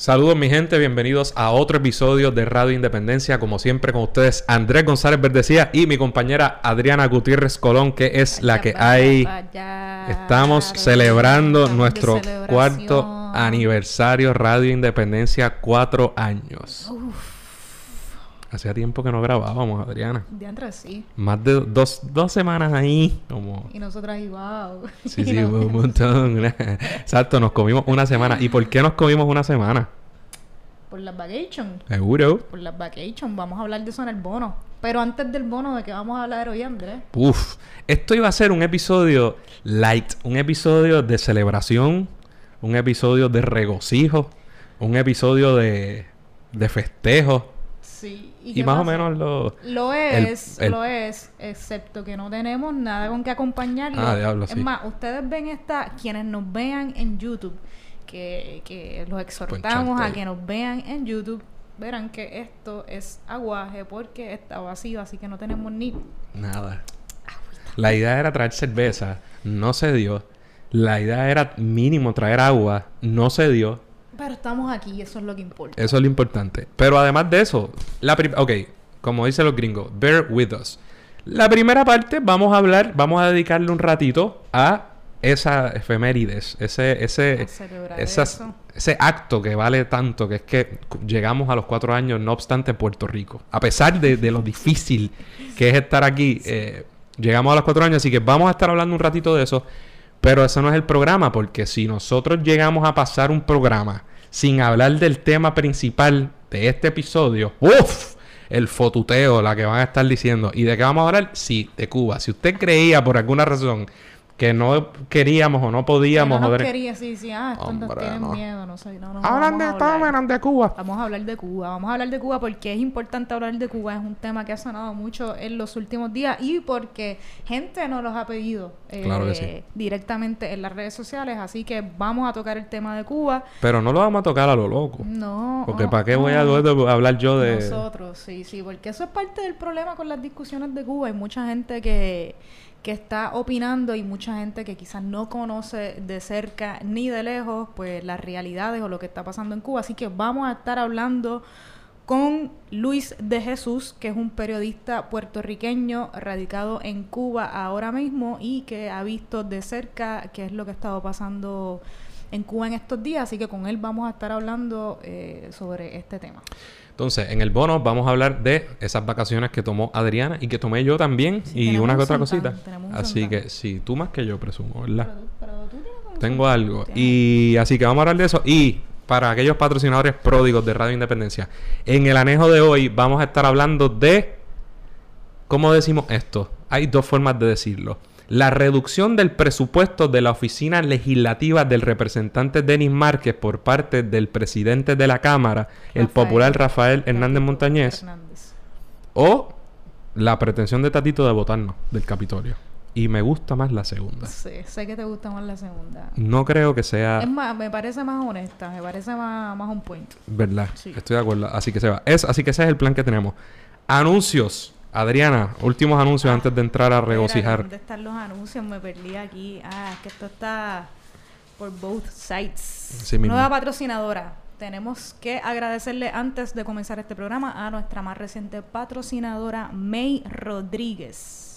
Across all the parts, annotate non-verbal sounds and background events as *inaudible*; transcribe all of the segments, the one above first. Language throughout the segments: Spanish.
Saludos mi gente, bienvenidos a otro episodio de Radio Independencia, como siempre con ustedes Andrés González Verdecía y mi compañera Adriana Gutiérrez Colón, que es la que hay. Estamos celebrando nuestro cuarto aniversario Radio Independencia, cuatro años. Hacía tiempo que no grabábamos, Adriana. De sí. Más de dos, dos semanas ahí. Como... Y nosotras ahí, wow. Sí, *laughs* sí, un montón. Exacto, nos comimos una semana. ¿Y por qué nos comimos una semana? Por las vacations. Seguro. Por las vacations. Vamos a hablar de eso en el bono. Pero antes del bono, ¿de qué vamos a hablar hoy, Andrés? Uf. Esto iba a ser un episodio light. Un episodio de celebración. Un episodio de regocijo. Un episodio de, de festejo Sí. Y, más o menos lo... Lo es, lo es, excepto que no tenemos nada con que acompañarlo. Ah, diablo, Es más, ustedes ven esta, quienes nos vean en YouTube, que, que los exhortamos a que nos vean en YouTube, verán que esto es aguaje porque está vacío, así que no tenemos ni... Nada. La idea era traer cerveza, no se dio. La idea era mínimo traer agua, no se dio. Pero estamos aquí, eso es lo que importa. Eso es lo importante. Pero además de eso, la ok, como dicen los gringos, bear with us. La primera parte vamos a hablar, vamos a dedicarle un ratito a esa efemérides, ese, ese, ese acto que vale tanto, que es que llegamos a los cuatro años, no obstante, en Puerto Rico. A pesar de, lo difícil que es estar aquí, eh, llegamos a los cuatro años, así que vamos a estar hablando un ratito de eso. Pero eso no es el programa, porque si nosotros llegamos a pasar un programa sin hablar del tema principal de este episodio, ¡Uf! El fotuteo, la que van a estar diciendo. ¿Y de qué vamos a hablar? Sí, de Cuba. Si usted creía por alguna razón que no queríamos o no podíamos. no nos quería, sí, sí. Ah, estos tienen miedo, no sé. No, no, Hablan de de Cuba. Vamos a hablar de Cuba. Vamos a hablar de Cuba porque es importante hablar de Cuba. Es un tema que ha sonado mucho en los últimos días y porque gente nos los ha pedido eh, directamente en las redes sociales. Así que vamos a tocar el tema de Cuba. Pero no lo vamos a tocar a lo loco. No. Porque ¿para qué voy a hablar yo de...? Nosotros, sí, sí. Porque eso es parte del problema con las discusiones de Cuba. Hay mucha gente que que está opinando y mucha gente que quizás no conoce de cerca ni de lejos pues las realidades o lo que está pasando en Cuba. Así que vamos a estar hablando con Luis de Jesús, que es un periodista puertorriqueño radicado en Cuba ahora mismo y que ha visto de cerca qué es lo que ha estado pasando en Cuba en estos días. Así que con él vamos a estar hablando eh, sobre este tema. Entonces, en el bono vamos a hablar de esas vacaciones que tomó Adriana y que tomé yo también y una que otra cosita. Así que sí, tú más que yo presumo, ¿verdad? Pero, tú Tengo algo. Y así que vamos a hablar de eso. Y para aquellos patrocinadores pródigos de Radio Independencia, en el anejo de hoy vamos a estar hablando de... ¿Cómo decimos esto? Hay dos formas de decirlo la reducción del presupuesto de la oficina legislativa del representante Denis Márquez por parte del presidente de la Cámara, el popular Rafael Hernández Montañez, o la pretensión de Tatito de votarnos del Capitolio. Y me gusta más la segunda. Sí, sé que te gusta más la segunda. No creo que sea... Es más, me parece más honesta, me parece más, más un point. ¿Verdad? Sí. Estoy de acuerdo. Así que se va. Es, así que ese es el plan que tenemos. Anuncios. Adriana, últimos anuncios antes de entrar a regocijar. ¿Dónde están los anuncios? Me perdí aquí. Ah, es que esto está por both sides. Nueva patrocinadora. Tenemos que agradecerle antes de comenzar este programa a nuestra más reciente patrocinadora, May Rodríguez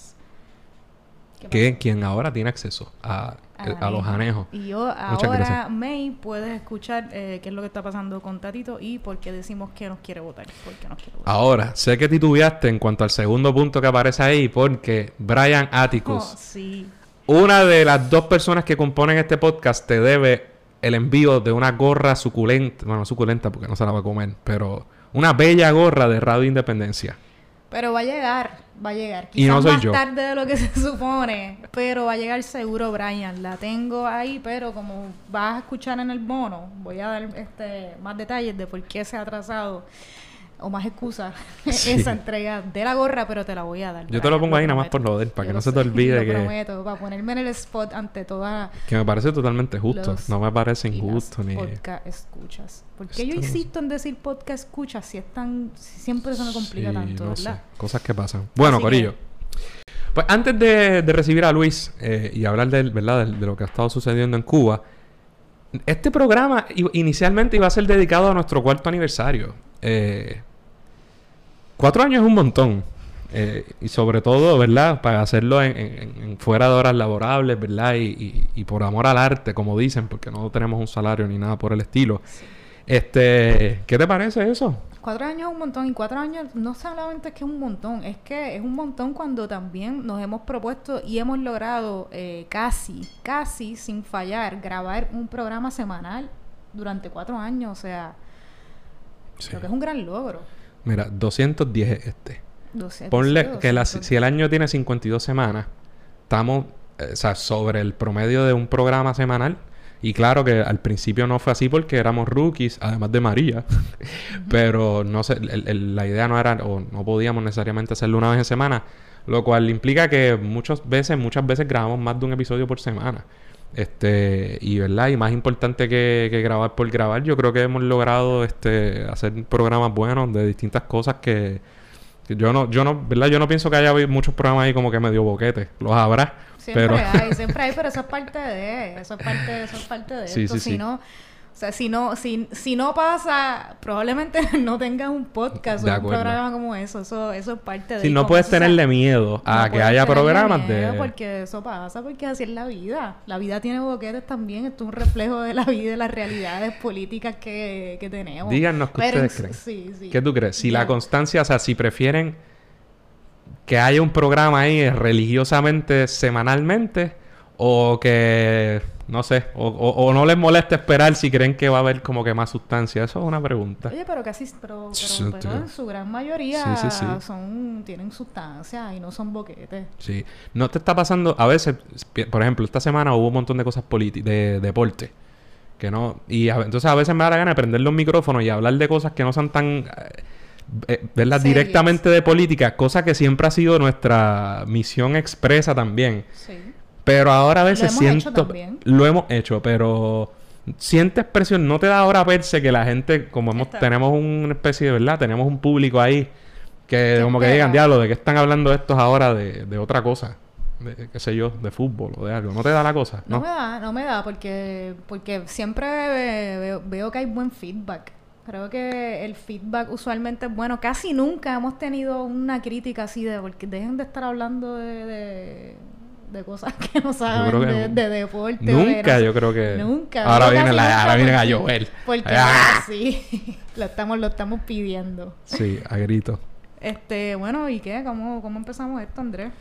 que quien ahora tiene acceso a, los anejos. Y yo ahora, May, puedes escuchar eh, qué es lo que está pasando con Tatito y por qué decimos que nos quiere votar. Ahora, sé que titubeaste en cuanto al segundo punto que aparece ahí porque Brian Atticus, oh, sí. una de las dos personas que componen este podcast, te debe el envío de una gorra suculenta, bueno, suculenta porque no se la va a comer, pero una bella gorra de Radio Independencia. Pero va a llegar. Va a llegar. Y no Quizás soy más yo. tarde de lo que *laughs* se supone, pero va a llegar seguro Brian. La tengo ahí, pero como vas a escuchar en el bono, voy a dar este más detalles de por qué se ha atrasado o más excusas *laughs* Sí. esa entrega de la gorra, pero te la voy a dar. Yo te lo pongo ahí nada más por joder, para Yo que lo no se te *laughs* olvide lo que, prometo, para ponerme en el spot ante toda que me parece totalmente justo. No me parece injusto ni... podcast escuchas. ¿Por qué yo Esto insisto en decir podcast escuchas si es tan si siempre se me complica Sí, tanto, no sé. ¿verdad? Cosas que pasan. Bueno, Así Corillo. Pues antes de, de recibir a Luis eh, y hablar de, ¿verdad? De, de lo que ha estado sucediendo en Cuba, este programa inicialmente iba a ser dedicado a nuestro cuarto aniversario. Eh, cuatro años es un montón. Eh, y sobre todo, ¿verdad? Para hacerlo en, en- en fuera de horas laborables, ¿verdad? Y, y- y por amor al arte, como dicen, porque no tenemos un salario ni nada por el estilo. Este, ¿qué te parece eso? Cuatro años es un montón y cuatro años no solamente es que es un montón, es que es un montón cuando también nos hemos propuesto y hemos logrado eh, casi, casi sin fallar grabar un programa semanal durante cuatro años, o sea, Sí. creo que es un gran logro. Mira, 210 es este. 12, Ponle 12, que la- 200. si el año tiene 52 semanas, estamos eh, o sea, sobre el promedio de un programa semanal. Y claro que al principio no fue así porque éramos rookies, además de María. *laughs* Pero no sé, el- el- la idea no era, o no podíamos necesariamente hacerlo una vez en semana. Lo cual implica que muchas veces, muchas veces grabamos más de un episodio por semana. Este, y verdad, y más importante que, que grabar por grabar, yo creo que hemos logrado este hacer programas buenos de distintas cosas que, que yo no, yo no, ¿verdad? Yo no pienso que haya muchos programas ahí como que medio boquete. Los habrá. Siempre pero hay, siempre hay, pero eso es parte de, eso es parte, eso es parte de *laughs* Sí, esto. sí, si sí. no, o sea, si no, si, si no pasa, probablemente *laughs* no tengas un podcast De o un programa como eso. Eso, eso es parte de. si no puedes tenerle miedo a no que haya programas miedo de... Porque eso pasa, porque así es la vida. La vida tiene boquetes también. Esto es un reflejo de la vida y de las realidades políticas que, que tenemos. Díganos qué Pero ustedes creen. Sí, sí. ¿Qué tú crees? Si la constancia, o sea, si prefieren que haya un programa ahí religiosamente, semanalmente, o que, no sé, o, o- o no les molesta esperar si creen que va a haber como que más sustancia. Eso es una pregunta. Oye, pero casi, pero, pero, pero tío. en su gran mayoría Sí, sí, sí. son, tienen sustancia y no son boquetes. Sí. No te está pasando, a veces, por ejemplo, esta semana hubo un montón de cosas políticas, de deporte. Que no, y a- entonces a veces me da la gana de prender los micrófonos y hablar de cosas que no son tan, eh, eh. Serias. Directamente de política, cosa que siempre ha sido nuestra misión expresa también. Sí. Pero ahora a veces hemos hecho también. lo hemos hecho, pero sientes presión, no te da ahora verse que la gente, como hemos, Está. tenemos una especie de, ¿verdad? Tenemos un público ahí que como que digan, diablo, ¿de qué están hablando estos ahora de, de otra cosa? De, qué sé yo, de fútbol o de algo. ¿No te da la cosa? No, ¿No? me da, no me da porque, porque siempre ve- veo, veo que hay buen feedback. Creo que el feedback usualmente es bueno. Casi nunca hemos tenido una crítica así de porque dejen de estar hablando de, de, de cosas *laughs* que no saben que de, deporte. Nunca, yo creo que... Nunca. Ahora viene la, ahora vienen a llover. Porque ¡Ah! sí, *laughs* lo estamos, lo estamos pidiendo. Sí, a grito. Este, bueno, ¿y qué? ¿Cómo, cómo empezamos esto, Andrés?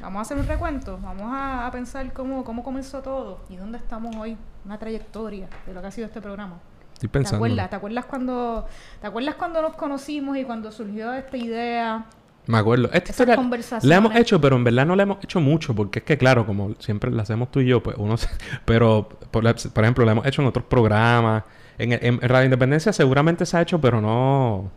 Vamos a hacer un recuento, vamos a, a pensar cómo, cómo comenzó todo y dónde estamos hoy, una trayectoria de lo que ha sido este programa. Estoy ¿Te pensando. acuerdas? ¿Te acuerdas cuando, te acuerdas cuando nos conocimos y cuando surgió esta idea? Me acuerdo. Esta Esas historia conversaciones. la hemos hecho, pero en verdad no la hemos hecho mucho, porque es que, claro, como siempre la hacemos tú y yo, pues uno se- Pero, por, la- por ejemplo, la hemos hecho en otros programas. En, en- en Radio Independencia seguramente se ha hecho, pero no...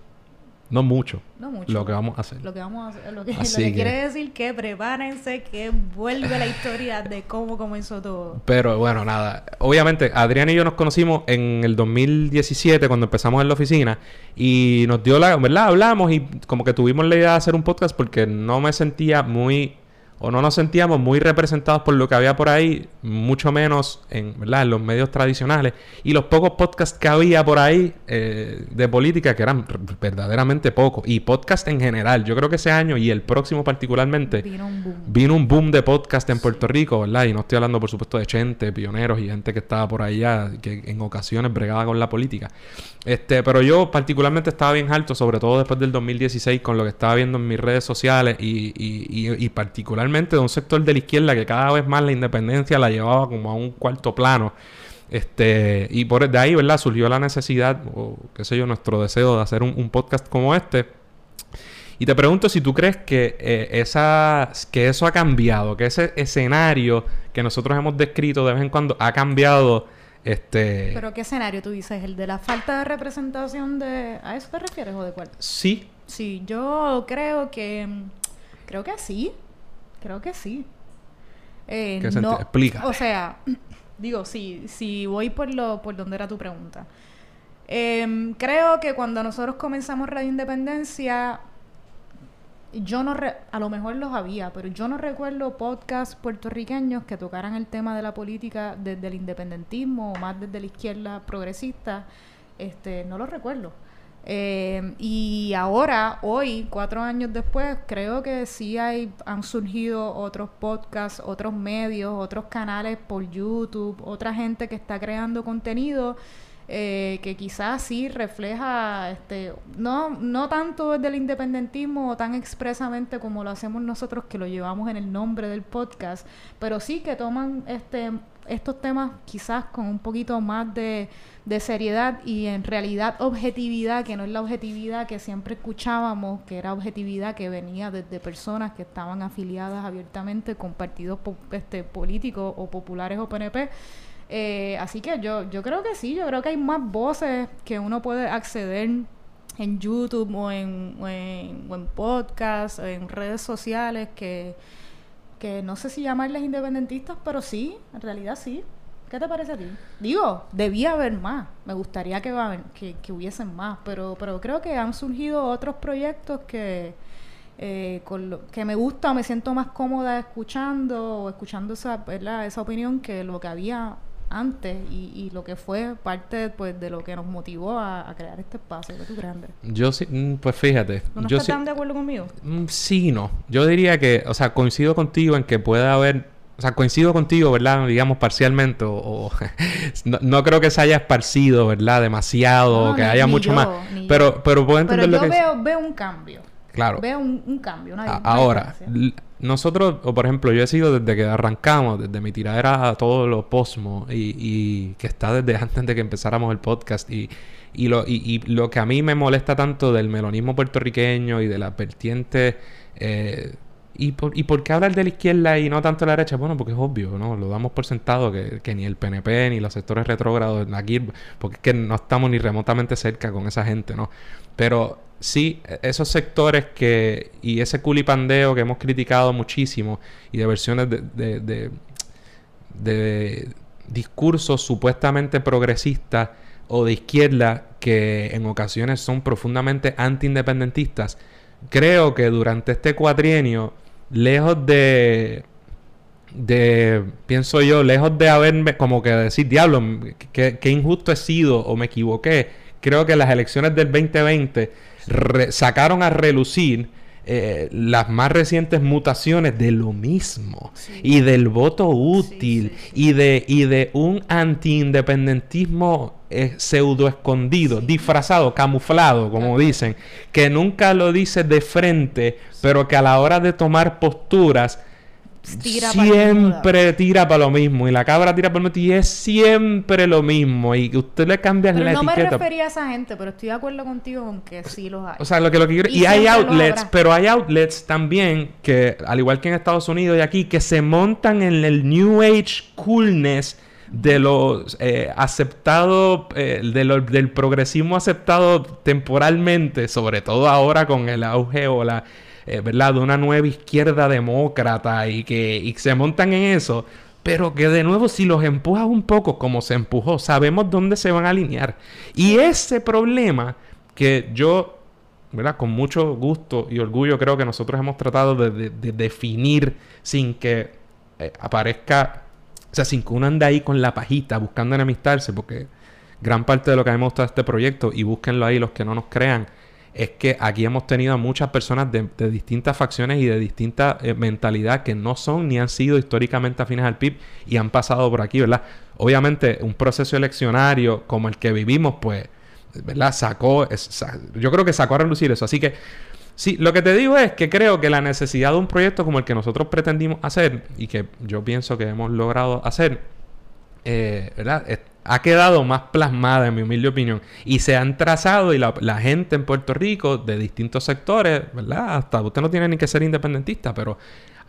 No mucho. No mucho. Lo que vamos a hacer. Lo que vamos a hacer, lo que, lo que- quiere decir que prepárense que vuelve la historia de cómo comenzó todo. *laughs* Pero bueno, nada. Obviamente, Adrián y yo nos conocimos en el 2017 cuando empezamos en la oficina y nos dio la, ¿verdad? Hablamos y como que tuvimos la idea de hacer un podcast porque no me sentía muy o no nos sentíamos muy representados por lo que había por ahí, mucho menos en, ¿verdad? en los medios tradicionales. Y los pocos podcasts que había por ahí eh, de política, que eran verdaderamente pocos, y podcast en general, yo creo que ese año y el próximo particularmente, Vino un boom. vino un boom de podcast en Puerto Rico, ¿verdad? Y no estoy hablando, por supuesto, de Chente, pioneros y gente que estaba por allá, que en ocasiones bregaba con la política. Este, pero yo particularmente estaba bien alto, sobre todo después del 2016, con lo que estaba viendo en mis redes sociales y, particularmente de un sector de la izquierda que cada vez más la independencia la llevaba como a un cuarto plano. Este, y por de ahí, ¿verdad? Surgió la necesidad, o qué sé yo, nuestro deseo de hacer un, un podcast como este. Y te pregunto si tú crees que, eh, esa, que eso ha cambiado, que ese escenario que nosotros hemos descrito de vez en cuando ha cambiado. Este... ¿Pero qué escenario tú dices? ¿El de la falta de representación de... ¿A eso te refieres o de cuál? Sí. Sí, yo creo que... Creo que sí. Creo que sí. Eh, ¿Qué no, Explica. O sea, *clears throat* digo, sí, si voy por, lo, por donde era tu pregunta. Em, creo que cuando nosotros comenzamos Radio Independencia, yo no, a lo mejor los había, pero yo no recuerdo podcasts puertorriqueños que tocaran el tema de la política desde el independentismo o más desde la izquierda progresista. Este, no lo recuerdo. Eh, y ahora, hoy, cuatro años después, creo que sí hay, han surgido otros podcasts, otros medios, otros canales por YouTube, otra gente que está creando contenido eh, que quizás sí refleja, este, no, no tanto desde el independentismo tan expresamente como lo hacemos nosotros, que lo llevamos en el nombre del podcast, pero sí que toman este, estos temas quizás con un poquito más de, de seriedad y en realidad objetividad, que no es la objetividad que siempre escuchábamos, que era objetividad que venía desde personas que estaban afiliadas abiertamente con partidos este, políticos o populares o PNP eh, así que yo, yo creo que sí, yo creo que hay más voces que uno puede acceder en YouTube o en, o en, o en podcast, en redes sociales que, que no sé si llamarles independentistas, pero sí, en realidad sí. ¿Qué te parece a ti? Digo, debía haber más. Me gustaría que, que, que hubiesen más, pero, pero creo que han surgido otros proyectos que, eh, con lo, que me gusta o me siento más cómoda escuchando o escuchando esa, esa opinión que lo que había antes y, y, lo que fue parte pues de lo que nos motivó a, crear este espacio que tú grande. Yo sí, mm, pues fíjate. ¿No yo estás tan de acuerdo conmigo? Mm, sí, no. Yo diría que, o sea, coincido contigo en que puede haber, o sea, coincido contigo, ¿verdad? Digamos parcialmente, o, *laughs* no, creo que se haya esparcido, ¿verdad? Demasiado, que haya mucho más. Pero, pero puedo entender pero yo veo, veo un cambio. Claro. Veo un, cambio. Una, ahora, nosotros, o por ejemplo, yo he sido desde que arrancamos, desde mi tiradera a todos los posmos y, y, que está desde *laughs* antes de que empezáramos el podcast y, y lo, y, lo que a mí me molesta tanto del melonismo puertorriqueño y de la vertiente... Eh, ¿Y por, ¿Y por qué hablar de la izquierda y no tanto de la derecha? Bueno, porque es obvio, ¿no? Lo damos por sentado que, que ni el PNP ni los sectores retrógrados aquí, porque es que no estamos ni remotamente cerca con esa gente, ¿no? Pero sí, esos sectores que y ese culipandeo que hemos criticado muchísimo y de versiones de, de, de, de discursos supuestamente progresistas o de izquierda que en ocasiones son profundamente anti-independentistas, creo que durante este cuatrienio, lejos de de, pienso yo, lejos de haberme, como que decir, diablo, qué injusto he sido o me equivoqué, creo que las elecciones del 2020 sacaron a relucir eh, las más recientes mutaciones de lo mismo y del voto útil y de y de un antiindependentismo eh, pseudo escondido, disfrazado, camuflado, como dicen, que nunca lo dice de frente, pero que a la hora de tomar posturas siempre tira para lo mismo. Y la cabra tira para lo mismo. Y es siempre lo mismo. Y que usted le cambia la no etiqueta. No me refería a esa gente, pero estoy de acuerdo contigo con que sí los hay. O sea, lo que, lo que. Y, hay outlets, pero hay outlets también que, al igual que en Estados Unidos y aquí, que se montan en el New Age coolness de los eh, aceptado, eh, del progresismo aceptado temporalmente, sobre todo ahora con el auge o la eh, ¿verdad? De una nueva izquierda demócrata y que se montan en eso. Pero que de nuevo, si los empujas un poco como se empujó, sabemos dónde se van a alinear. Y ese problema que yo, ¿verdad? Con mucho gusto y orgullo creo que nosotros hemos tratado de, definir sin que eh, aparezca, o sea, sin que uno ande ahí con la pajita buscando enemistarse, porque gran parte de lo que a mí me este proyecto, y búsquenlo ahí los que no nos crean, es que aquí hemos tenido a muchas personas de, distintas facciones y de distinta eh, mentalidad que no son ni han sido históricamente afines al PIB y han pasado por aquí, ¿verdad? Obviamente, un proceso eleccionario como el que vivimos, pues, ¿verdad? Sacó, yo creo que sacó a relucir eso. Así que, sí, lo que te digo es que creo que la necesidad de un proyecto como el que nosotros pretendimos hacer y que yo pienso que hemos logrado hacer, eh, ¿verdad? Ha quedado más plasmada, en mi humilde opinión. Y se han trazado, y la, gente en Puerto Rico, de distintos sectores, ¿verdad? Hasta usted no tiene ni que ser independentista, pero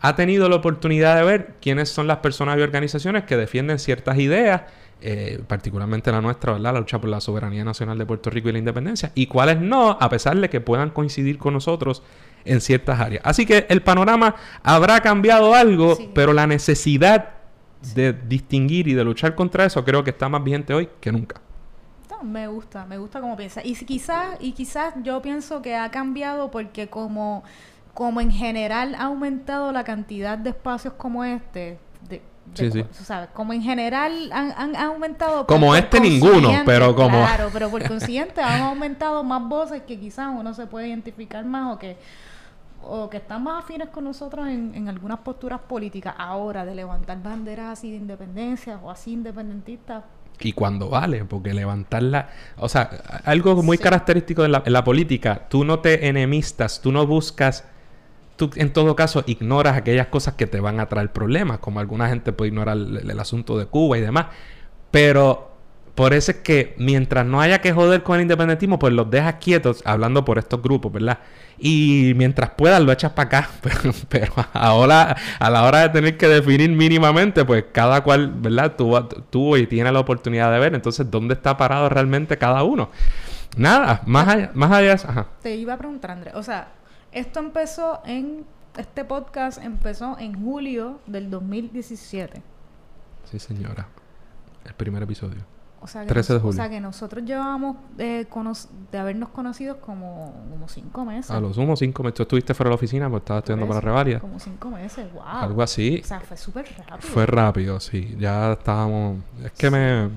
ha tenido la oportunidad de ver quiénes son las personas y organizaciones que defienden ciertas ideas, eh, particularmente la nuestra, ¿verdad? La lucha por la soberanía nacional de Puerto Rico y la independencia, y cuáles no, a pesar de que puedan coincidir con nosotros en ciertas áreas. Así que el panorama habrá cambiado algo, pero la necesidad de distinguir y de luchar contra eso creo que está más vigente hoy que nunca. me gusta, me gusta como piensa. Y quizás, y quizás yo pienso que ha cambiado porque como, como en general ha aumentado la cantidad de espacios como este, de, sí, sí. ¿sabes? Como en general han, han, aumentado... Como este ninguno, pero como... Claro, pero por consiguiente han aumentado más voces que quizás uno se puede identificar más o que o que están más afines con nosotros en, en, algunas posturas políticas ahora de levantar banderas así de independencia o así independentistas. Y cuando vale, porque levantarla, o sea, algo muy característico la, en la política, tú no te enemistas, tú no buscas, tú en todo caso ignoras aquellas cosas que te van a traer problemas, como alguna gente puede ignorar el asunto de Cuba y demás, pero por eso es que mientras no haya que joder con el independentismo, pues los dejas quietos, hablando por estos grupos, ¿verdad? Y mientras puedas lo echas para acá. *laughs* Pero, ahora, a la hora de tener que definir mínimamente, pues cada cual, ¿verdad? Tuvo, tuvo y tiene la oportunidad de ver. Entonces, ¿dónde está parado realmente cada uno? Nada, más allá, más allá ajá. Te iba a preguntar, Andrés. O sea, esto empezó en... Este podcast empezó en julio del 2017. Sí, señora. El primer episodio. O sea, que de O sea, que nosotros llevamos de, habernos conocido como, como cinco meses. A lo sumo cinco meses. Tú estuviste fuera de la oficina porque estabas estudiando para la revalia. Como cinco meses, wow. Algo así. O sea, fue súper rápido. Fue rápido, sí. Ya estábamos... Es que me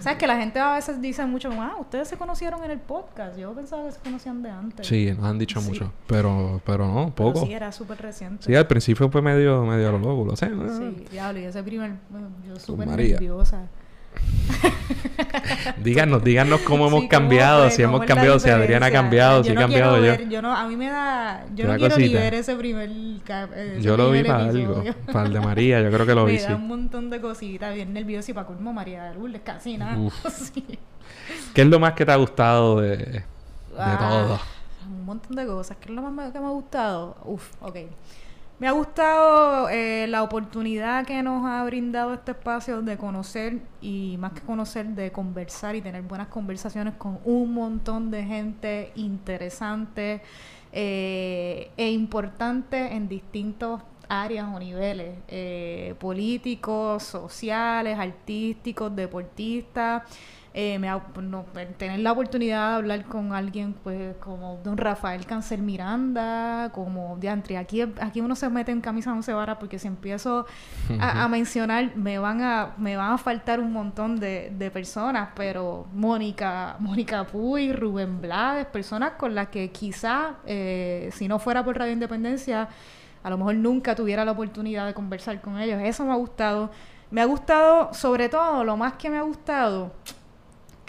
¿Sabes que la gente a veces dice mucho, ah, ustedes se conocieron en el podcast? Yo pensaba que se conocían de antes. Sí, nos han dicho mucho, pero pero no, poco. sí, era súper reciente. Sí, al principio fue medio, medio a lo loco, lo sé. Sí, diablo, y ese primer, yo súper nerviosa. *laughs* díganos, díganos cómo hemos cambiado, si hemos cambiado, si Adriana ha cambiado, si he cambiado yo. yo no, a mí me da, yo no quiero ni ver ese primer, Yo lo vi para algo, para el de María, yo creo que lo *laughs* vi. Me da un montón de cositas, bien nervioso y para colmo María de Lourdes, casi nada. *laughs* ¿Qué es lo más que te ha gustado de, de ah, todo? Un montón de cosas. ¿Qué es lo más que me ha gustado? Uf, ok. Me ha gustado eh, la oportunidad que nos ha brindado este espacio de conocer y más que conocer, de conversar y tener buenas conversaciones con un montón de gente interesante eh, e importante en distintos áreas o niveles, eh, políticos, sociales, artísticos, deportistas eh, me no, tener la oportunidad de hablar con alguien pues como don Rafael Cáncer Miranda, como Diantri, aquí, aquí uno se mete en camisa no se vara porque si empiezo a, mencionar me van a, me van a faltar un montón de, de personas, pero Mónica, Mónica Puy, Rubén Blades, personas con las que quizá eh, si no fuera por Radio Independencia, a lo mejor nunca tuviera la oportunidad de conversar con ellos. Eso me ha gustado. Me ha gustado, sobre todo, lo más que me ha gustado,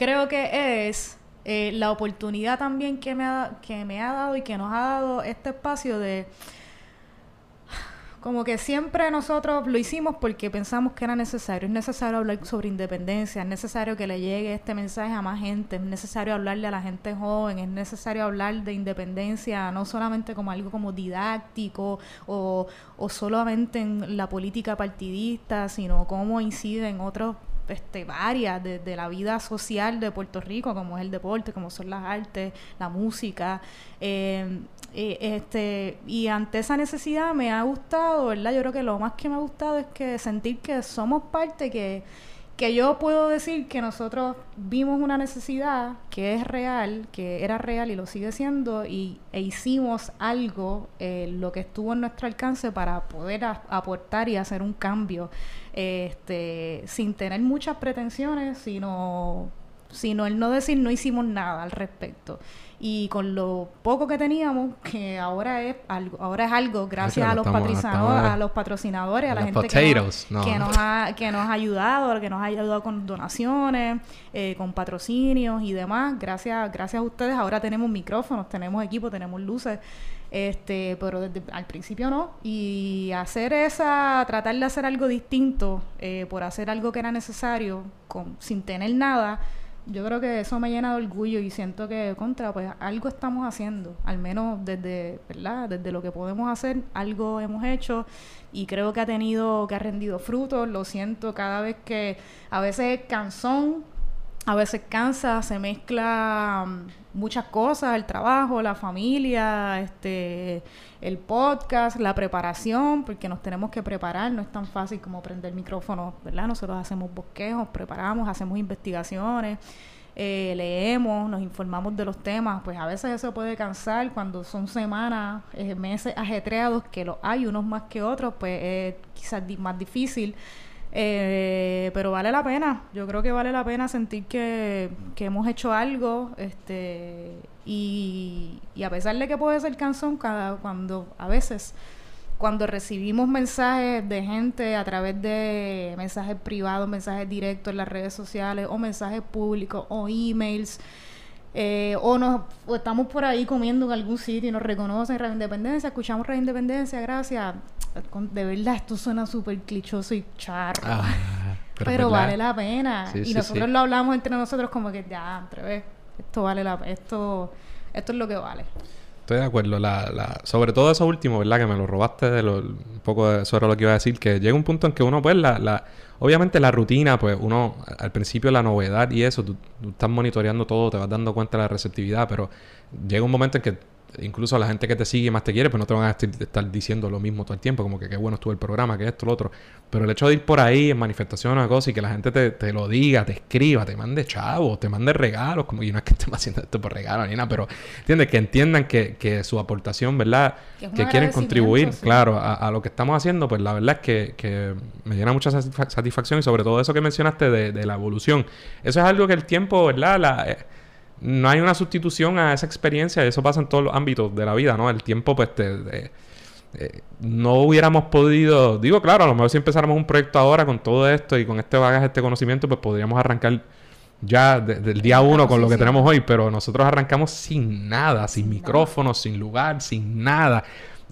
creo que es eh, la oportunidad también que me, ha, que me ha dado y que nos ha dado este espacio de como que siempre nosotros lo hicimos porque pensamos que era necesario. Es necesario hablar sobre independencia, es necesario que le llegue este mensaje a más gente, es necesario hablarle a la gente joven, es necesario hablar de independencia no solamente como algo como didáctico o, o solamente en la política partidista, sino cómo incide en otros este, varias de, la vida social de Puerto Rico, como es el deporte, como son las artes, la música. Eh, este, y ante esa necesidad me ha gustado, ¿verdad? Yo creo que lo más que me ha gustado es que sentir que somos parte, que que yo puedo decir que nosotros vimos una necesidad que es real, que era real y lo sigue siendo, y, e hicimos algo, eh, lo que estuvo en nuestro alcance para poder aportar y hacer un cambio, este, sin tener muchas pretensiones, sino sino el no decir no hicimos nada al respecto. Y con lo poco que teníamos que ahora es algo ahora es algo gracias a los patrocinadores a los patrocinadores a la gente que nos, que nos, ha que nos ha ayudado que nos ha ayudado con donaciones eh, con patrocinios y demás. Gracias gracias a ustedes. Ahora tenemos micrófonos tenemos equipo tenemos luces este pero desde al principio no. Y hacer esa tratar de hacer algo distinto eh, por hacer algo que era necesario con sin tener nada yo creo que eso me llena de orgullo y siento que contra pues algo estamos haciendo. Al menos desde verdad desde lo que podemos hacer algo hemos hecho y creo que ha tenido que ha rendido frutos lo siento cada vez que a veces es cansón a veces cansa se mezcla muchas cosas el trabajo la familia este el podcast, la preparación, porque nos tenemos que preparar, no es tan fácil como prender micrófono, ¿verdad? Nosotros hacemos bosquejos, preparamos, hacemos investigaciones, eh, leemos, nos informamos de los temas, pues a veces eso puede cansar cuando son semanas, eh, meses ajetreados, que los hay unos más que otros, pues es quizás más difícil. Eh, pero vale la pena, yo creo que vale la pena sentir que, que hemos hecho algo este, y, a pesar de que puede ser cansón, cada, cuando a veces cuando recibimos mensajes de gente a través de mensajes privados, mensajes directos en las redes sociales o mensajes públicos o emails, eh, o, nos, estamos por ahí comiendo en algún sitio y nos reconocen Radio Independencia, escuchamos Radio Independencia, gracias. De verdad, esto suena súper clichoso y charro. Ah, *laughs* pero, vale la pena. y nosotros lo hablamos entre nosotros como que ya, vez esto vale la esto esto es lo que vale. Estoy de acuerdo. La, la, sobre todo eso último, ¿verdad? Que me lo robaste de lo, un poco de, sobre lo que iba a decir. Que llega un punto en que uno, pues, la, la, obviamente la rutina, pues, uno, al principio la novedad y eso, tú, tú estás monitoreando todo, te vas dando cuenta de la receptividad, pero llega un momento en que incluso a la gente que te sigue y más te quiere, pues no te van a estar diciendo lo mismo todo el tiempo, como que qué bueno estuvo el programa, que esto, lo otro. Pero el hecho de ir por ahí en manifestaciones o cosas y que la gente te, te, lo diga, te escriba, te mande chavos, te mande regalos, como y no es que *laughs* estemos haciendo esto por regalo ni nada, pero entiendes que entiendan que, que su aportación, ¿verdad? Que, quieren contribuir, claro, a, lo que estamos haciendo, pues la verdad es que, que me llena mucha satisfacción y sobre todo eso que mencionaste de, de, la evolución. Eso es algo que el tiempo, ¿verdad? La, eh, no hay una sustitución a esa experiencia. Eso pasa en todos los ámbitos de la vida, ¿no? El tiempo, pues, te, eh, no hubiéramos podido... Digo, claro, a lo mejor si empezáramos un proyecto ahora con todo esto y con este bagaje, este conocimiento, pues podríamos arrancar ya desde el día uno con lo que tenemos hoy. Pero nosotros arrancamos sin nada, sin, micrófonos, sin lugar, sin nada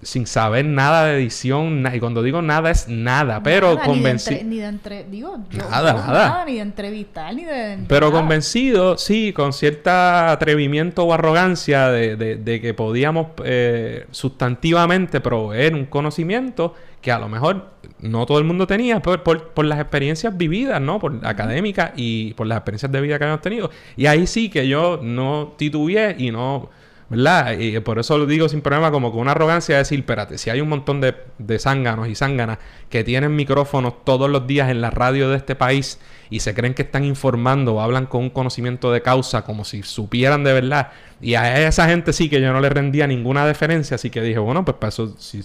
sin saber nada de edición. y cuando digo nada es nada, pero convencido. Ni de, entre, digo, nada, nada. Ni de entrevistar, ni de. Pero convencido, sí, con cierta atrevimiento o arrogancia de, de, que podíamos eh, sustantivamente proveer un conocimiento que a lo mejor no todo el mundo tenía por, por, las experiencias vividas, ¿no? Por académicas y por las experiencias de vida que habíamos tenido. Y ahí sí que yo no titubeé y no ¿verdad? Y por eso lo digo sin problema, como con una arrogancia de decir, espérate, si hay un montón de, de zánganos y zánganas que tienen micrófonos todos los días en la radio de este país y se creen que están informando o hablan con un conocimiento de causa como si supieran de verdad. Y a esa gente sí que yo no le rendía ninguna deferencia, así que dije, bueno, pues para eso sí,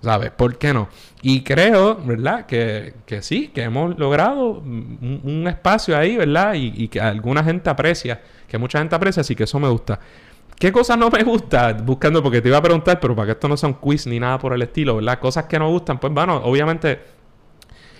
¿sabes? ¿Por qué no? Y creo, ¿verdad? Que, que sí, que hemos logrado un, espacio ahí, ¿verdad? Y, y que alguna gente aprecia, que mucha gente aprecia, así que eso me gusta. ¿Qué cosas no me gustan? Buscando, porque te iba a preguntar, pero para que esto no sea un quiz ni nada por el estilo, ¿verdad? Cosas que no gustan, pues bueno, obviamente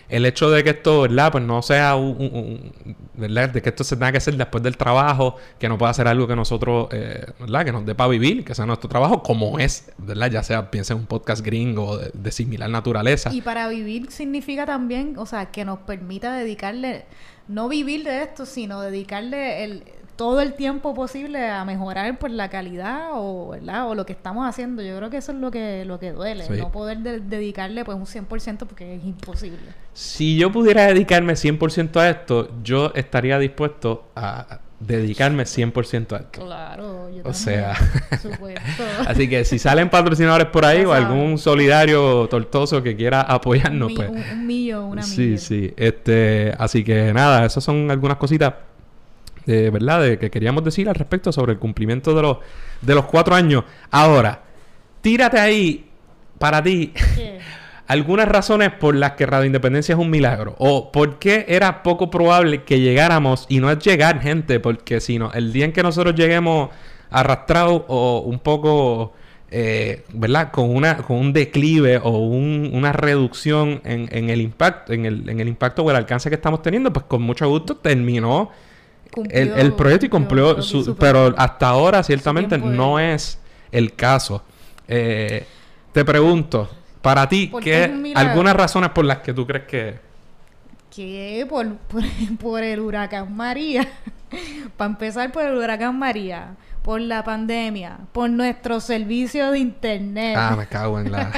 el hecho de que esto, ¿verdad? Pues no sea un, ¿verdad? De que esto se tenga que hacer después del trabajo, que no pueda ser algo que nosotros, eh, ¿verdad? Que nos dé para vivir, que sea nuestro trabajo, como es, ¿verdad? Ya sea, piensa en un podcast gringo de, de, similar naturaleza. Y para vivir significa también, o sea, que nos permita dedicarle, no vivir de esto, sino dedicarle el todo el tiempo posible a mejorar pues la calidad o, ¿verdad? o lo que estamos haciendo. Yo creo que eso es lo que lo que duele, no poder dedicarle pues un 100% porque es imposible. Si yo pudiera dedicarme 100% a esto, yo estaría dispuesto a dedicarme 100% a esto. Claro, yo O sea, *laughs* así que si salen patrocinadores por ahí o algún solidario tortoso que quiera apoyarnos, un, pues un, un millón, una Sí, sí, este, así que nada, esas son algunas cositas de verdad, de que queríamos decir al respecto sobre el cumplimiento de los, de los cuatro años. Ahora, tírate ahí para ti *laughs* algunas razones por las que Radio Independencia es un milagro. O por qué era poco probable que llegáramos. Y no es llegar, gente, porque si no, el día en que nosotros lleguemos arrastrados o un poco, eh, ¿verdad? Con, una, con un declive o una reducción en, el impacto, en el, en el impacto o el alcance que estamos teniendo, pues con mucho gusto terminó el, proyecto y cumplió su... Pero hasta ahora ciertamente no es el caso. Eh, te pregunto, para ti, ¿qué algunas razones por las que tú crees que... Que por, por, el huracán María. *laughs* para empezar por el huracán María, por la pandemia, por nuestro servicio de internet. Ah, me cago en la...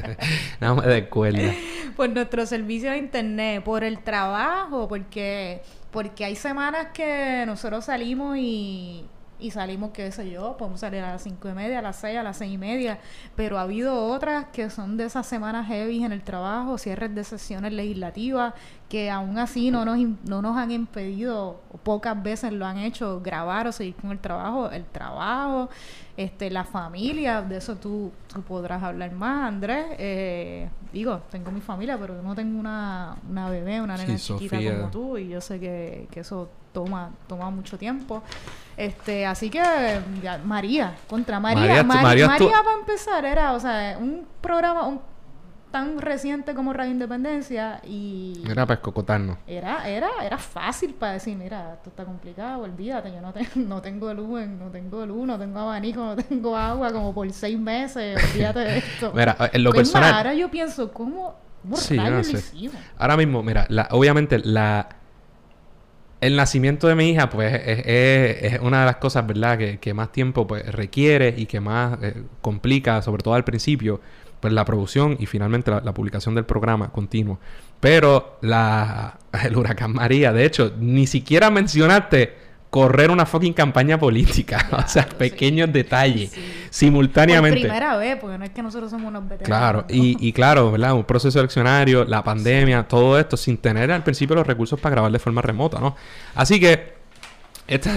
*laughs* no me descuerda. Por nuestro servicio de internet, por el trabajo, porque porque hay semanas que nosotros salimos y, y salimos, qué sé yo, podemos salir a las cinco y media, a las seis, a las seis y media, pero ha habido otras que son de esas semanas heavy en el trabajo, cierres de sesiones legislativas, que aún así no nos, no nos han impedido, o pocas veces lo han hecho, grabar o seguir con el trabajo, el trabajo, este, la familia, de eso tú, tú podrás hablar más, Andrés. Eh, digo, tengo mi familia, pero no tengo una, una bebé, una nena chiquita como tú, y yo sé que, que eso toma, toma mucho tiempo. Este, así que María, contra María, María, María, para empezar era, o sea, un programa, un tan reciente como Radio Independencia y... Era para escocotarnos. Era, era, era fácil para decir, mira, esto está complicado, olvídate, yo no, *laughs* no tengo luz, no tengo luz, no tengo abanico, no tengo agua como por seis meses, olvídate de esto. *laughs* mira, en lo pues personal... Ahora yo pienso, ¿cómo, sí, Ahora mismo, mira, la, obviamente la... El nacimiento de mi hija, pues, es, una de las cosas, ¿verdad?, que, que más tiempo pues, requiere y que más eh, complica, sobre todo al principio pues la producción y finalmente la, publicación del programa continuo. Pero la, *laughs* el huracán María, de hecho, ni siquiera mencionaste correr una fucking campaña política. *laughs* o sea, pequeños detalles. Simultáneamente. Por primera vez, porque no es que nosotros somos unos veteranos. Claro, y, *laughs* y, claro, ¿verdad? Un proceso eleccionario, la pandemia, todo esto, sin tener al principio los recursos para grabar de forma remota, ¿no? Así que.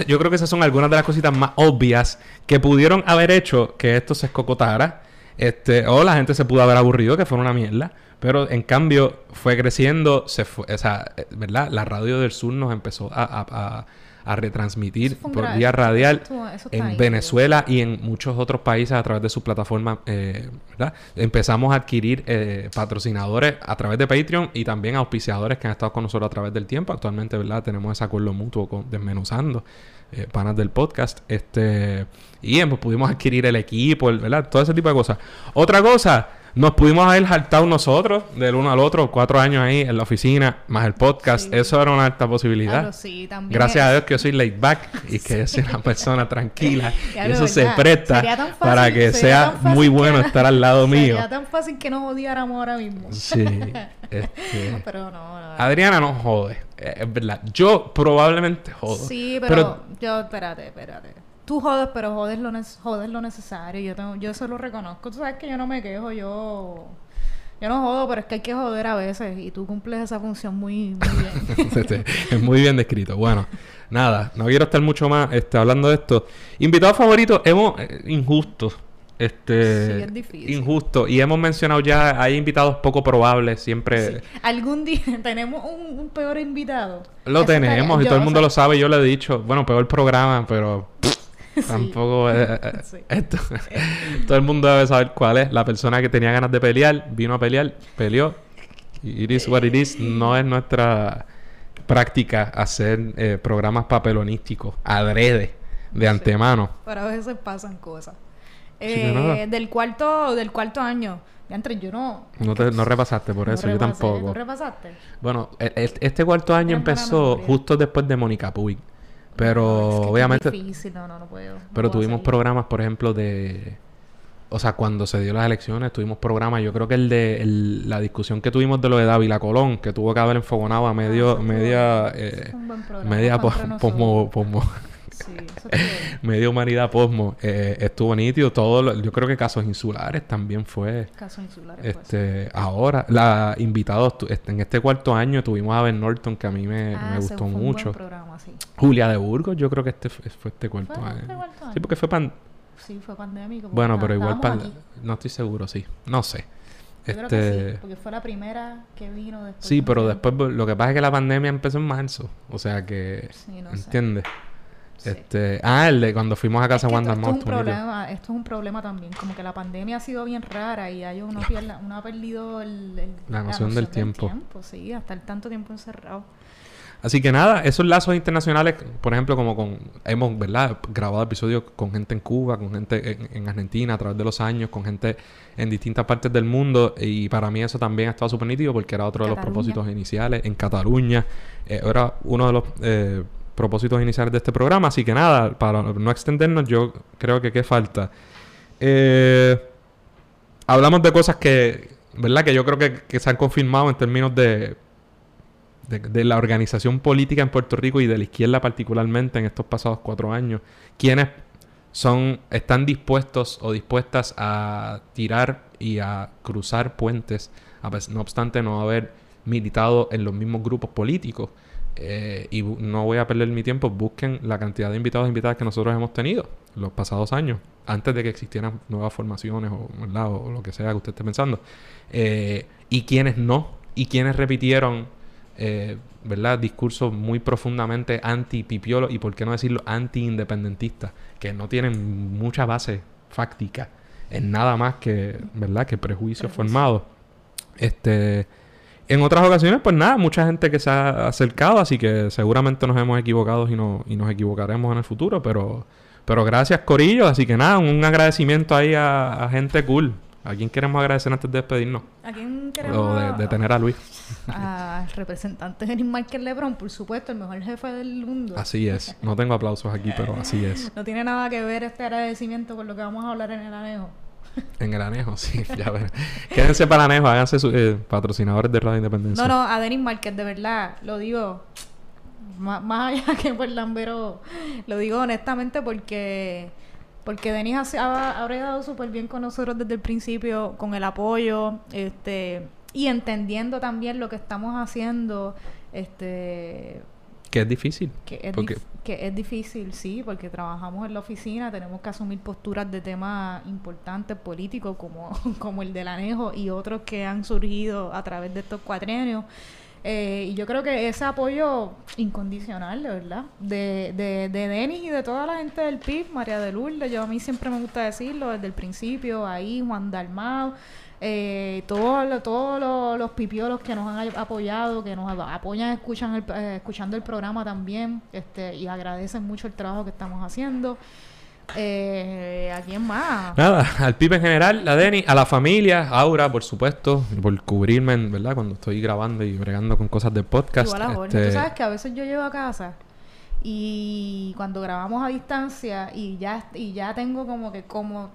yo creo que esas son algunas de las cositas más obvias que pudieron haber hecho que esto se escocotara. Este, o la gente se pudo haber aburrido, que fue una mierda. Pero en cambio fue creciendo, se fue, o sea, eh, ¿verdad? La radio del sur nos empezó a, retransmitir por vía radial en Venezuela y en muchos otros países a través de su plataforma, eh, ¿verdad? Empezamos a adquirir eh, patrocinadores a través de Patreon y también auspiciadores que han estado con nosotros a través del tiempo. Actualmente, ¿verdad? Tenemos ese acuerdo mutuo con Desmenuzando. Eh, panas del podcast. Este, y pues, pudimos adquirir el equipo, ¿verdad? Todo ese tipo de cosas. Otra cosa, nos pudimos haber saltado nosotros del uno al otro, cuatro años ahí en la oficina, más el podcast. Eso era una alta posibilidad. Gracias a Dios que yo soy laid back y que yo soy una persona tranquila. *laughs* y eso se presta para que sea muy bueno *laughs* estar al lado mío. Sería tan fácil que nos odiáramos ahora mismo. Sí. *laughs* Este, pero no, Adriana no jode. Es verdad. Yo probablemente jodo. Sí, pero, yo, espérate, espérate. Tú jodes, pero jodes lo, jodes lo necesario. Yo tengo, yo eso lo reconozco. Tú sabes que yo no me quejo, yo... Yo no jodo, pero es que hay que joder a veces y tú cumples esa función muy, muy bien. *laughs* es muy bien descrito. Bueno, nada, no quiero estar mucho más este, hablando de esto. Invitado favorito, hemos... Eh, injusto. Este, injusto. Y hemos mencionado ya, hay invitados poco probables, siempre... Algún día *laughs* tenemos un, peor invitado. Lo tenemos y todo el mundo lo sabe, yo le he dicho, bueno, peor programa, pero... *laughs* Tampoco eh, eh, esto, *laughs* todo el mundo debe saber cuál es la persona que tenía ganas de pelear, vino a pelear, peleó. It is what it is. No es nuestra práctica hacer eh, programas papelonísticos adrede de antemano. Pero a veces pasan cosas. Eh, del cuarto del cuarto año. Entre yo no. No, te, no repasaste por eso, yo tampoco. ¿No repasaste? Bueno, e, e, este cuarto año empezó justo después de Mónica Puig. Pero obviamente. Es difícil, no, no, no puedo. pero tuvimos programas, por ejemplo, de. O sea, cuando se dio las elecciones, tuvimos programas. Yo creo que el de la discusión que tuvimos de lo de Dávila Colón, que tuvo que haber enfogonado a medio, ah, media, eh, media posmo, *laughs* Medio humanidad posmo. Eh, estuvo nítido. Todo yo creo que casos insulares también fue. Casos insulares. Este, ahora, la invitados este, en este cuarto año tuvimos a Ben Norton, que a mí me, ah, gustó mucho. Julia de Burgos, yo creo que este fue este cuarto, ¿Fue año. Este cuarto Sí, porque fue pan. Sí, fue pandémico. Bueno, pero igual pan... no estoy seguro, sí. No sé. Yo creo que sí, Este, porque fue la primera que vino después. sí, un pero después lo que pasa es que la pandemia empezó en marzo. O sea que... Sí, no sé. Este... Ah, el de cuando fuimos a casa Es que Wanda esto, esto es un problema, esto es un problema también, como que la pandemia ha sido bien rara y hay uno, pierde- *laughs* uno ha perdido el, el- La noción del tiempo. Sí, hasta el tanto tiempo encerrado. Así que nada, esos lazos internacionales, por ejemplo, como con hemos, ¿verdad? grabado episodios con gente en Cuba, con gente en, en Argentina a través de los años, con gente en distintas partes del mundo y para mí eso también ha estado súper nítido porque era otro de los Cataluña. propósitos iniciales en Cataluña, eh, era uno de los eh, propósitos iniciales de este programa, así que nada, para no extendernos, yo creo que qué falta. Eh, hablamos de cosas que, ¿verdad? Que yo creo que, que se han confirmado en términos de, de, la organización política en Puerto Rico y de la izquierda particularmente en estos pasados cuatro años. Quienes son, están dispuestos o dispuestas a tirar y a cruzar puentes, a no obstante no haber militado en los mismos grupos políticos. Eh, y no voy a perder mi tiempo, busquen la cantidad de invitados e invitadas que nosotros hemos tenido los pasados años, antes de que existieran nuevas formaciones o, lo que sea que usted esté pensando. Eh, y quienes no, y quienes repitieron eh, ¿verdad? discursos muy profundamente anti-pipiolo y por qué no decirlo anti-independentistas, que no tienen mucha base fáctica en nada más que, ¿verdad? que prejuicios Prejuicio. formados. Este, en otras ocasiones, pues nada, mucha gente que se ha acercado, así que seguramente nos hemos equivocado y, no, y nos equivocaremos en el futuro, pero, pero gracias Corillo, así que nada, un agradecimiento ahí a, a gente cool. ¿A quién queremos agradecer antes de despedirnos? ¿A quién O queremos? de, de tener a Luis. *laughs* Al representante de Michael Lebron, por supuesto, el mejor jefe del mundo. Así es. No tengo aplausos aquí, pero así es. *laughs* No tiene nada que ver este agradecimiento con lo que vamos a hablar en el anejo. En el anejo, *laughs* sí, ya ven. Quédense para el anejo, háganse su- eh, patrocinadores de Radio Independencia. No, no, a Denis Márquez, de verdad, lo digo ma- más, *laughs* allá que por Lambero, lo digo honestamente porque porque Denis ha, ha, ha bregado súper bien con nosotros desde el principio, con el apoyo, este y entendiendo también lo que estamos haciendo, este Que es difícil. que es, Porque- dif- que es difícil, sí, porque trabajamos en la oficina, tenemos que asumir posturas de temas importantes políticos como, *laughs* como el del anejo y otros que han surgido a través de estos cuatrenios. Eh, y yo creo que ese apoyo incondicional, de verdad, de, de, de Denis y de toda la gente del PIB, María de Lourdes, yo a mí siempre me gusta decirlo desde el principio, ahí Juan Dalmau, eh, todos lo- todos los, los pipiolos que nos han apoyado, que nos apoyan escuchan el, eh, escuchando el programa también, este, y agradecen mucho el trabajo que estamos haciendo. Eh, ¿A quién más? Nada, al pibe en general, a Denny, a la familia, a Aura, por supuesto, por cubrirme, ¿verdad? Cuando estoy grabando y bregando con cosas del podcast. Igual a Jorge. este, Tú sabes que a veces yo llego a casa y cuando grabamos a distancia y ya, y ya tengo como que como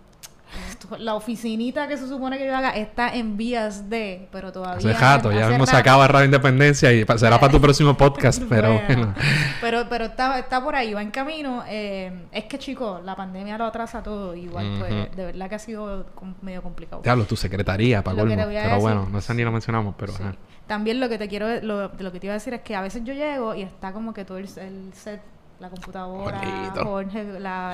la oficinita que se supone que yo haga está en vías de, pero todavía Hace rato, ya hace mismo se acaba Radio Independencia y será para tu próximo *laughs* podcast, pero Bueno, bueno. Pero, pero está, está por ahí, va en camino. Eh, es que, chicos, la pandemia lo atrasa todo. Igual, pues, de verdad que ha sido medio complicado. Te hablo, tu secretaría, para colmo. Pero decir- bueno, no sé ni lo mencionamos, pero Sí. También lo que te quiero, lo, lo que te iba a decir es que a veces yo llego y está como que todo el, el set, la computadora. Jorge, la,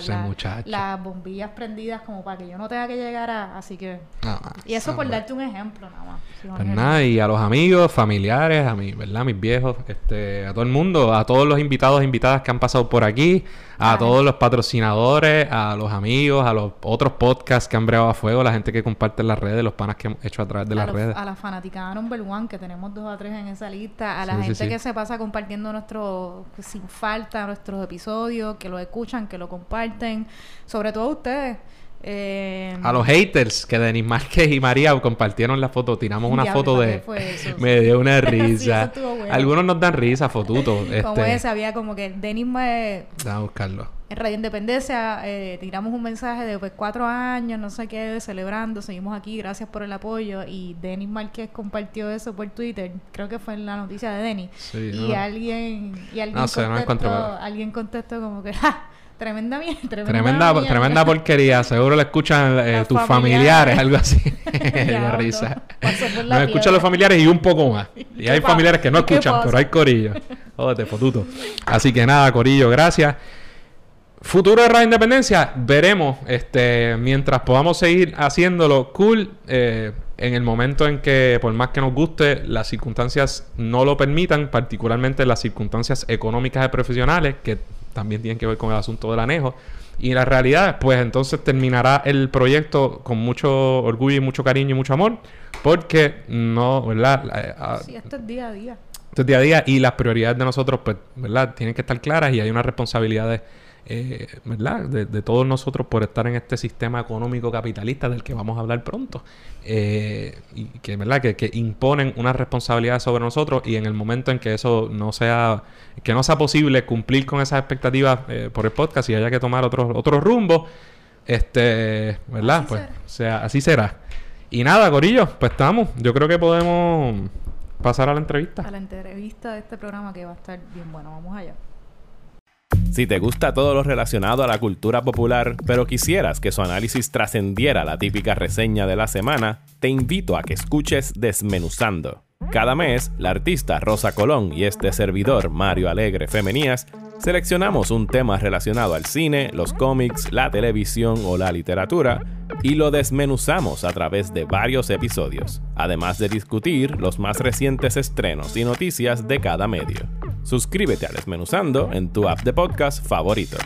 las bombillas prendidas como para que yo no tenga que llegar a, así que No, y eso por darte un ejemplo nada más. Pues nada, y a los amigos, familiares, a mi, ¿verdad? Mis viejos, este, a todo el mundo, a todos los invitados e invitadas que han pasado por aquí, a Ay. todos los patrocinadores, a los amigos, a los otros podcasts que han bregado a fuego, la gente que comparte en las redes, los panas que hemos hecho a través de a, las los- redes. a la fanaticada number one, que tenemos dos o tres en esa lista, a la Sí, gente sí. que se pasa compartiendo nuestros, sin falta, nuestros episodios, que lo escuchan, que lo comparten, sobre todo a ustedes. Eh, A los haters que Denis Márquez y María compartieron la foto, tiramos una foto ¿para de... qué fue eso? *laughs* Me dio una *laughs* Sí, eso risa. bueno. Algunos nos dan risa, fotuto. *laughs* como Este, ese, había como que Denis me, Vamos a buscarlo. en Radio Independencia eh, tiramos un mensaje de pues cuatro años, no sé qué, celebrando, seguimos aquí, gracias por el apoyo. Y Denis Márquez compartió eso por Twitter, creo que fue en la noticia de Denis. Sí, y no. alguien, y alguien No contestó, alguien contestó como que ¡ja! Tremenda mierda, *laughs* tremenda, Tremenda, mierda". tremenda porquería. Seguro lo escuchan eh, tus familiares. familiares, algo así. *laughs* *laughs* Risa. la Nos escuchan los familiares y un poco más. Y ¿Qué hay familiares que no escuchan, pero hay corillo. Jódete, fotuto. Así que nada, corillo, gracias. Futuro de Radio Independencia, veremos. Este, mientras podamos seguir haciéndolo cool, eh, en el momento en que, por más que nos guste, las circunstancias no lo permitan, particularmente las circunstancias económicas y profesionales, que también tienen que ver con el asunto del anejo. Y la realidad, pues entonces terminará el proyecto con mucho orgullo y mucho cariño y mucho amor, porque no, ¿verdad? Eh, sí, esto es día a día. Esto es día a día y las prioridades de nosotros, pues, ¿verdad? Tienen que estar claras y hay unas responsabilidades eh, ¿verdad? De, todos nosotros por estar en este sistema económico capitalista del que vamos a hablar pronto. Eh, y que, ¿verdad? Que, imponen una responsabilidad sobre nosotros y en el momento en que eso no sea, que no sea posible cumplir con esas expectativas eh, por el podcast y haya que tomar otros otros rumbos, este, ¿verdad? Así pues, será. sea, así será. Y nada, Corillo, pues estamos. Yo creo que podemos pasar a la entrevista. A la entrevista de este programa que va a estar bien bueno. Vamos allá. Si te gusta todo lo relacionado a la cultura popular, pero quisieras que su análisis trascendiera la típica reseña de la semana, te invito a que escuches Desmenuzando. Cada mes, la artista Rosa Colón y este servidor Mario Alegre Femenías seleccionamos un tema relacionado al cine, los cómics, la televisión o la literatura y lo desmenuzamos a través de varios episodios, además de discutir los más recientes estrenos y noticias de cada medio. Suscríbete a Desmenuzando en tu app de podcast favorito.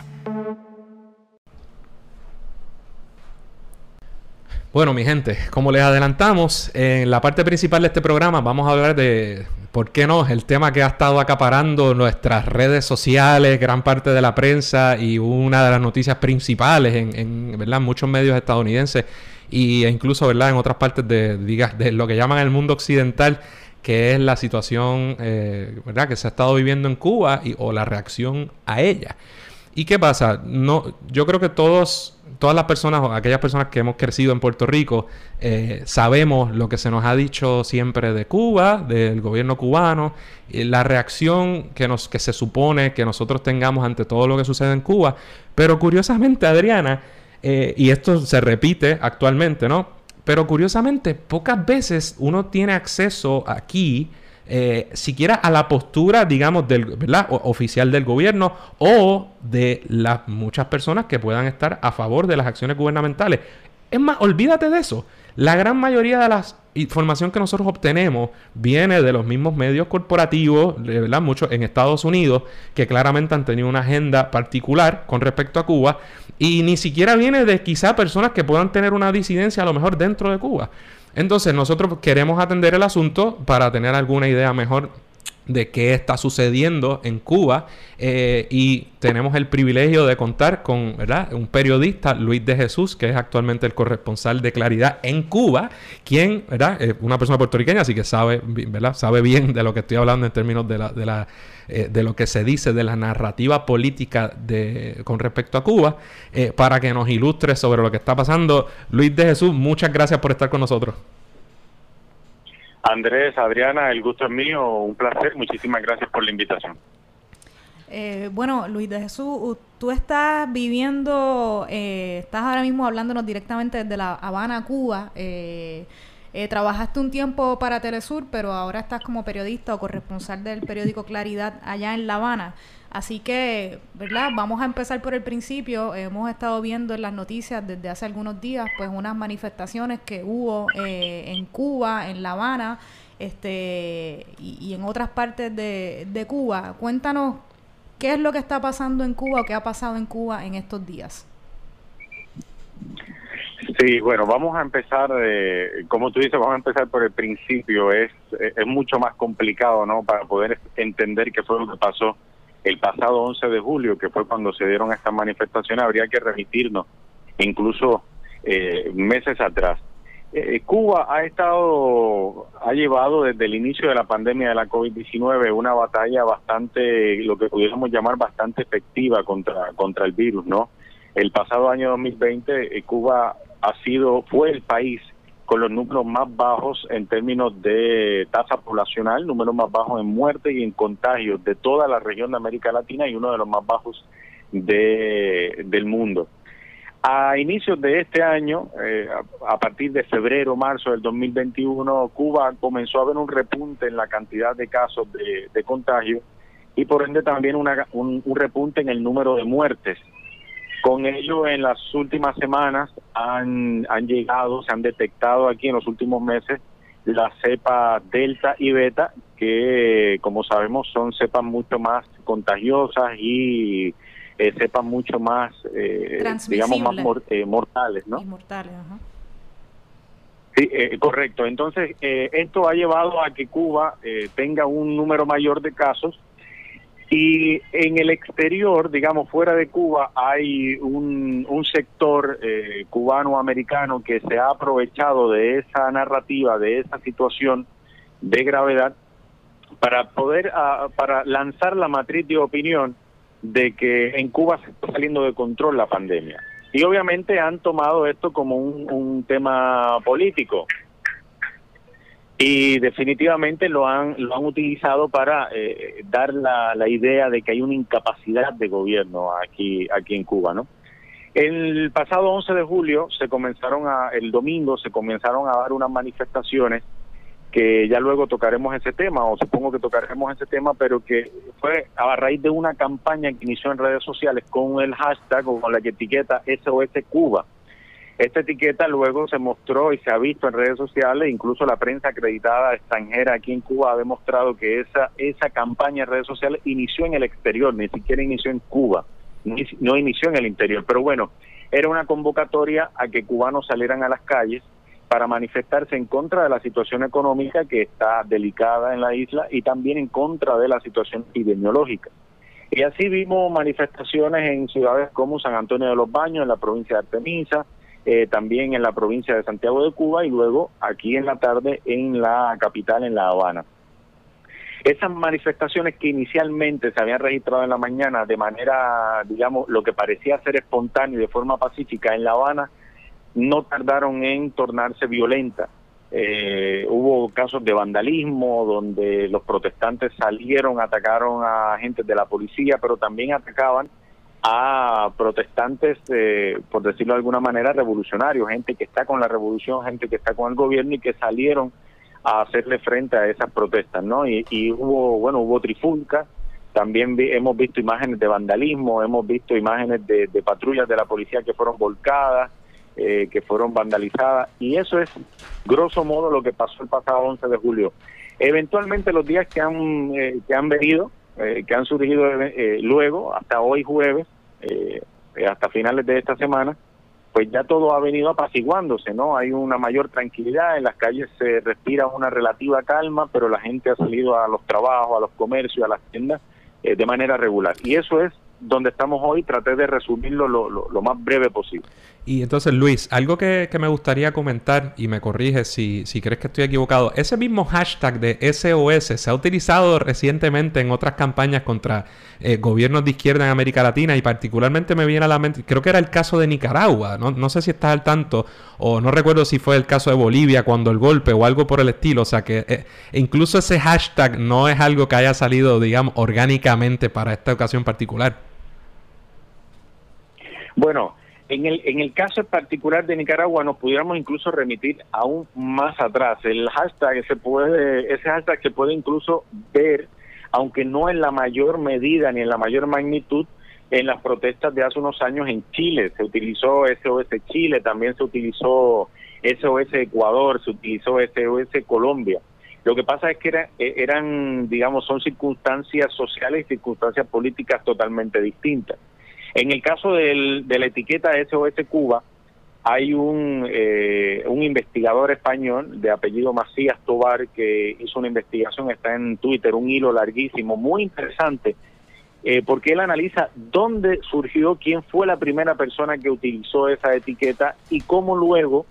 Bueno, mi gente, como les adelantamos, en la parte principal de este programa vamos a hablar de, ¿por qué no?, el tema que ha estado acaparando nuestras redes sociales, gran parte de la prensa y una de las noticias principales en, ¿verdad? muchos medios estadounidenses e incluso ¿verdad? en otras partes de, de lo que llaman el mundo occidental que es la situación eh, ¿verdad? que se ha estado viviendo en Cuba y, o la reacción a ella. ¿Y qué pasa? No, yo creo que todos, todas las personas, o aquellas personas que hemos crecido en Puerto Rico, eh, sabemos lo que se nos ha dicho siempre de Cuba, del gobierno cubano, la reacción que, nos, que se supone que nosotros tengamos ante todo lo que sucede en Cuba. Pero curiosamente, Adriana, eh, y esto se repite actualmente, ¿no? Pero curiosamente, pocas veces uno tiene acceso aquí, eh, siquiera a la postura, digamos, del, oficial del gobierno o de las muchas personas que puedan estar a favor de las acciones gubernamentales. Es más, olvídate de eso. La gran mayoría de la información que nosotros obtenemos viene de los mismos medios corporativos, ¿verdad? Muchos en Estados Unidos, que claramente han tenido una agenda particular con respecto a Cuba y ni siquiera viene de quizá personas que puedan tener una disidencia a lo mejor dentro de Cuba. Entonces nosotros queremos atender el asunto para tener alguna idea mejor de qué está sucediendo en Cuba eh, y tenemos el privilegio de contar con ¿verdad? un periodista, Luis de Jesús, que es actualmente el corresponsal de Claridad en Cuba, quien ¿verdad? es una persona puertorriqueña, así que sabe, ¿verdad? sabe bien de lo que estoy hablando en términos de, la, de, la, eh, de lo que se dice de la narrativa política de, con respecto a Cuba, eh, para que nos ilustre sobre lo que está pasando. Luis de Jesús, muchas gracias por estar con nosotros. Andrés, Adriana, el gusto es mío, un placer, muchísimas gracias por la invitación. Eh, bueno, Luis de Jesús, tú estás viviendo, eh, estás ahora mismo hablándonos directamente desde La Habana, Cuba. Eh, trabajaste un tiempo para Telesur, pero ahora estás como periodista o corresponsal del periódico Claridad allá en La Habana. Así que, ¿verdad? Vamos a empezar por el principio. Hemos estado viendo en las noticias desde hace algunos días, pues, unas manifestaciones que hubo eh, en Cuba, en La Habana, este, y, en otras partes de, Cuba. Cuéntanos qué es lo que está pasando en Cuba o qué ha pasado en Cuba en estos días. Sí, bueno, vamos a empezar, eh, como tú dices, vamos a empezar por el principio. Es, es mucho más complicado, ¿no? Para poder entender qué fue lo que pasó el pasado 11 de julio, que fue cuando se dieron estas manifestaciones, habría que remitirnos incluso eh, meses atrás. Eh, Cuba ha estado, ha llevado desde el inicio de la pandemia de la COVID-19 una batalla bastante, lo que pudiéramos llamar bastante efectiva contra, contra el virus, ¿no? El pasado año 2020, eh, Cuba ha sido, fue el país con los números más bajos en términos de tasa poblacional, números más bajos en muerte y en contagios de toda la región de América Latina y uno de los más bajos de, del mundo. A inicios de este año, eh, a partir de febrero, marzo del 2021, Cuba comenzó a ver un repunte en la cantidad de casos de, de contagio y por ende también una, un repunte en el número de muertes Con ello, en las últimas semanas han, han llegado, se han detectado aquí en los últimos meses las cepas delta y beta, que como sabemos son cepas mucho más contagiosas y eh, cepas mucho más, eh, digamos, más eh, mortales, ¿no? ajá. Sí, eh, correcto. Entonces, eh, esto ha llevado a que Cuba eh, tenga un número mayor de casos y en el exterior, digamos, fuera de Cuba, hay un, un sector cubano-americano que se ha aprovechado de esa narrativa, de esa situación de gravedad, para poder, ah, para lanzar la matriz de opinión de que en Cuba se está saliendo de control la pandemia. Y obviamente han tomado esto como un, tema político y definitivamente lo han lo han utilizado para eh, dar la, la, idea de que hay una incapacidad de gobierno aquí aquí en Cuba, ¿no? El pasado 11 de julio se comenzaron a el domingo se comenzaron a dar unas manifestaciones que ya luego tocaremos ese tema, o supongo que tocaremos ese tema, pero que fue a raíz de una campaña que inició en redes sociales con el hashtag o con la etiqueta SOS Cuba. Esta etiqueta luego se mostró y se ha visto en redes sociales, incluso la prensa acreditada extranjera aquí en Cuba ha demostrado que esa, esa campaña en redes sociales inició en el exterior, ni siquiera inició en Cuba, no inició en el interior. Pero bueno, era una convocatoria a que cubanos salieran a las calles para manifestarse en contra de la situación económica que está delicada en la isla y también en contra de la situación epidemiológica. Y así vimos manifestaciones en ciudades como San Antonio de los Baños, en la provincia de Artemisa, eh, también en la provincia de Santiago de Cuba y luego aquí en la tarde en la capital, en La Habana. Esas manifestaciones que inicialmente se habían registrado en la mañana de manera, digamos, lo que parecía ser espontáneo y de forma pacífica en La Habana, no tardaron en tornarse violentas. Eh, hubo casos de vandalismo donde los protestantes salieron, atacaron a agentes de la policía, pero también atacaban a protestantes, eh, por decirlo de alguna manera, revolucionarios, gente que está con la revolución, gente que está con el gobierno y que salieron a hacerle frente a esas protestas, ¿no? Y, hubo, bueno, hubo trifulca, también hemos visto imágenes de vandalismo, hemos visto imágenes de patrullas de la policía que fueron volcadas, eh, que fueron vandalizadas y eso es grosso modo lo que pasó el pasado 11 de julio. Eventualmente los días que han eh, que han venido, eh, que han surgido luego hasta hoy jueves, hasta finales de esta semana, pues ya todo ha venido apaciguándose, ¿no? Hay una mayor tranquilidad, en las calles se respira una relativa calma, pero la gente ha salido a los trabajos, a los comercios, a las tiendas de manera regular. Y eso es donde estamos hoy, traté de resumirlo lo, lo, más breve posible. Y entonces, Luis, algo que, me gustaría comentar, y me corriges si, si crees que estoy equivocado, ese mismo hashtag de SOS se ha utilizado recientemente en otras campañas contra eh, gobiernos de izquierda en América Latina, y particularmente me viene a la mente, creo que era el caso de Nicaragua, no, no sé si estás al tanto, o no recuerdo si fue el caso de Bolivia cuando el golpe o algo por el estilo, o sea que eh, incluso ese hashtag no es algo que haya salido, digamos, orgánicamente para esta ocasión particular. Bueno, en el, en el caso particular de Nicaragua nos pudiéramos incluso remitir aún más atrás. El hashtag se puede, ese hashtag se puede incluso ver, aunque no en la mayor medida ni en la mayor magnitud, en las protestas de hace unos años en Chile. Se utilizó SOS Chile, también se utilizó SOS Ecuador, se utilizó SOS Colombia. Lo que pasa es que eran, digamos, son circunstancias sociales y circunstancias políticas totalmente distintas. En el caso de la etiqueta SOS Cuba, hay un, eh, un investigador español de apellido Macías Tobar que hizo una investigación, está en Twitter, un hilo larguísimo, muy interesante, eh, porque él analiza dónde surgió, quién fue la primera persona que utilizó esa etiqueta y cómo luego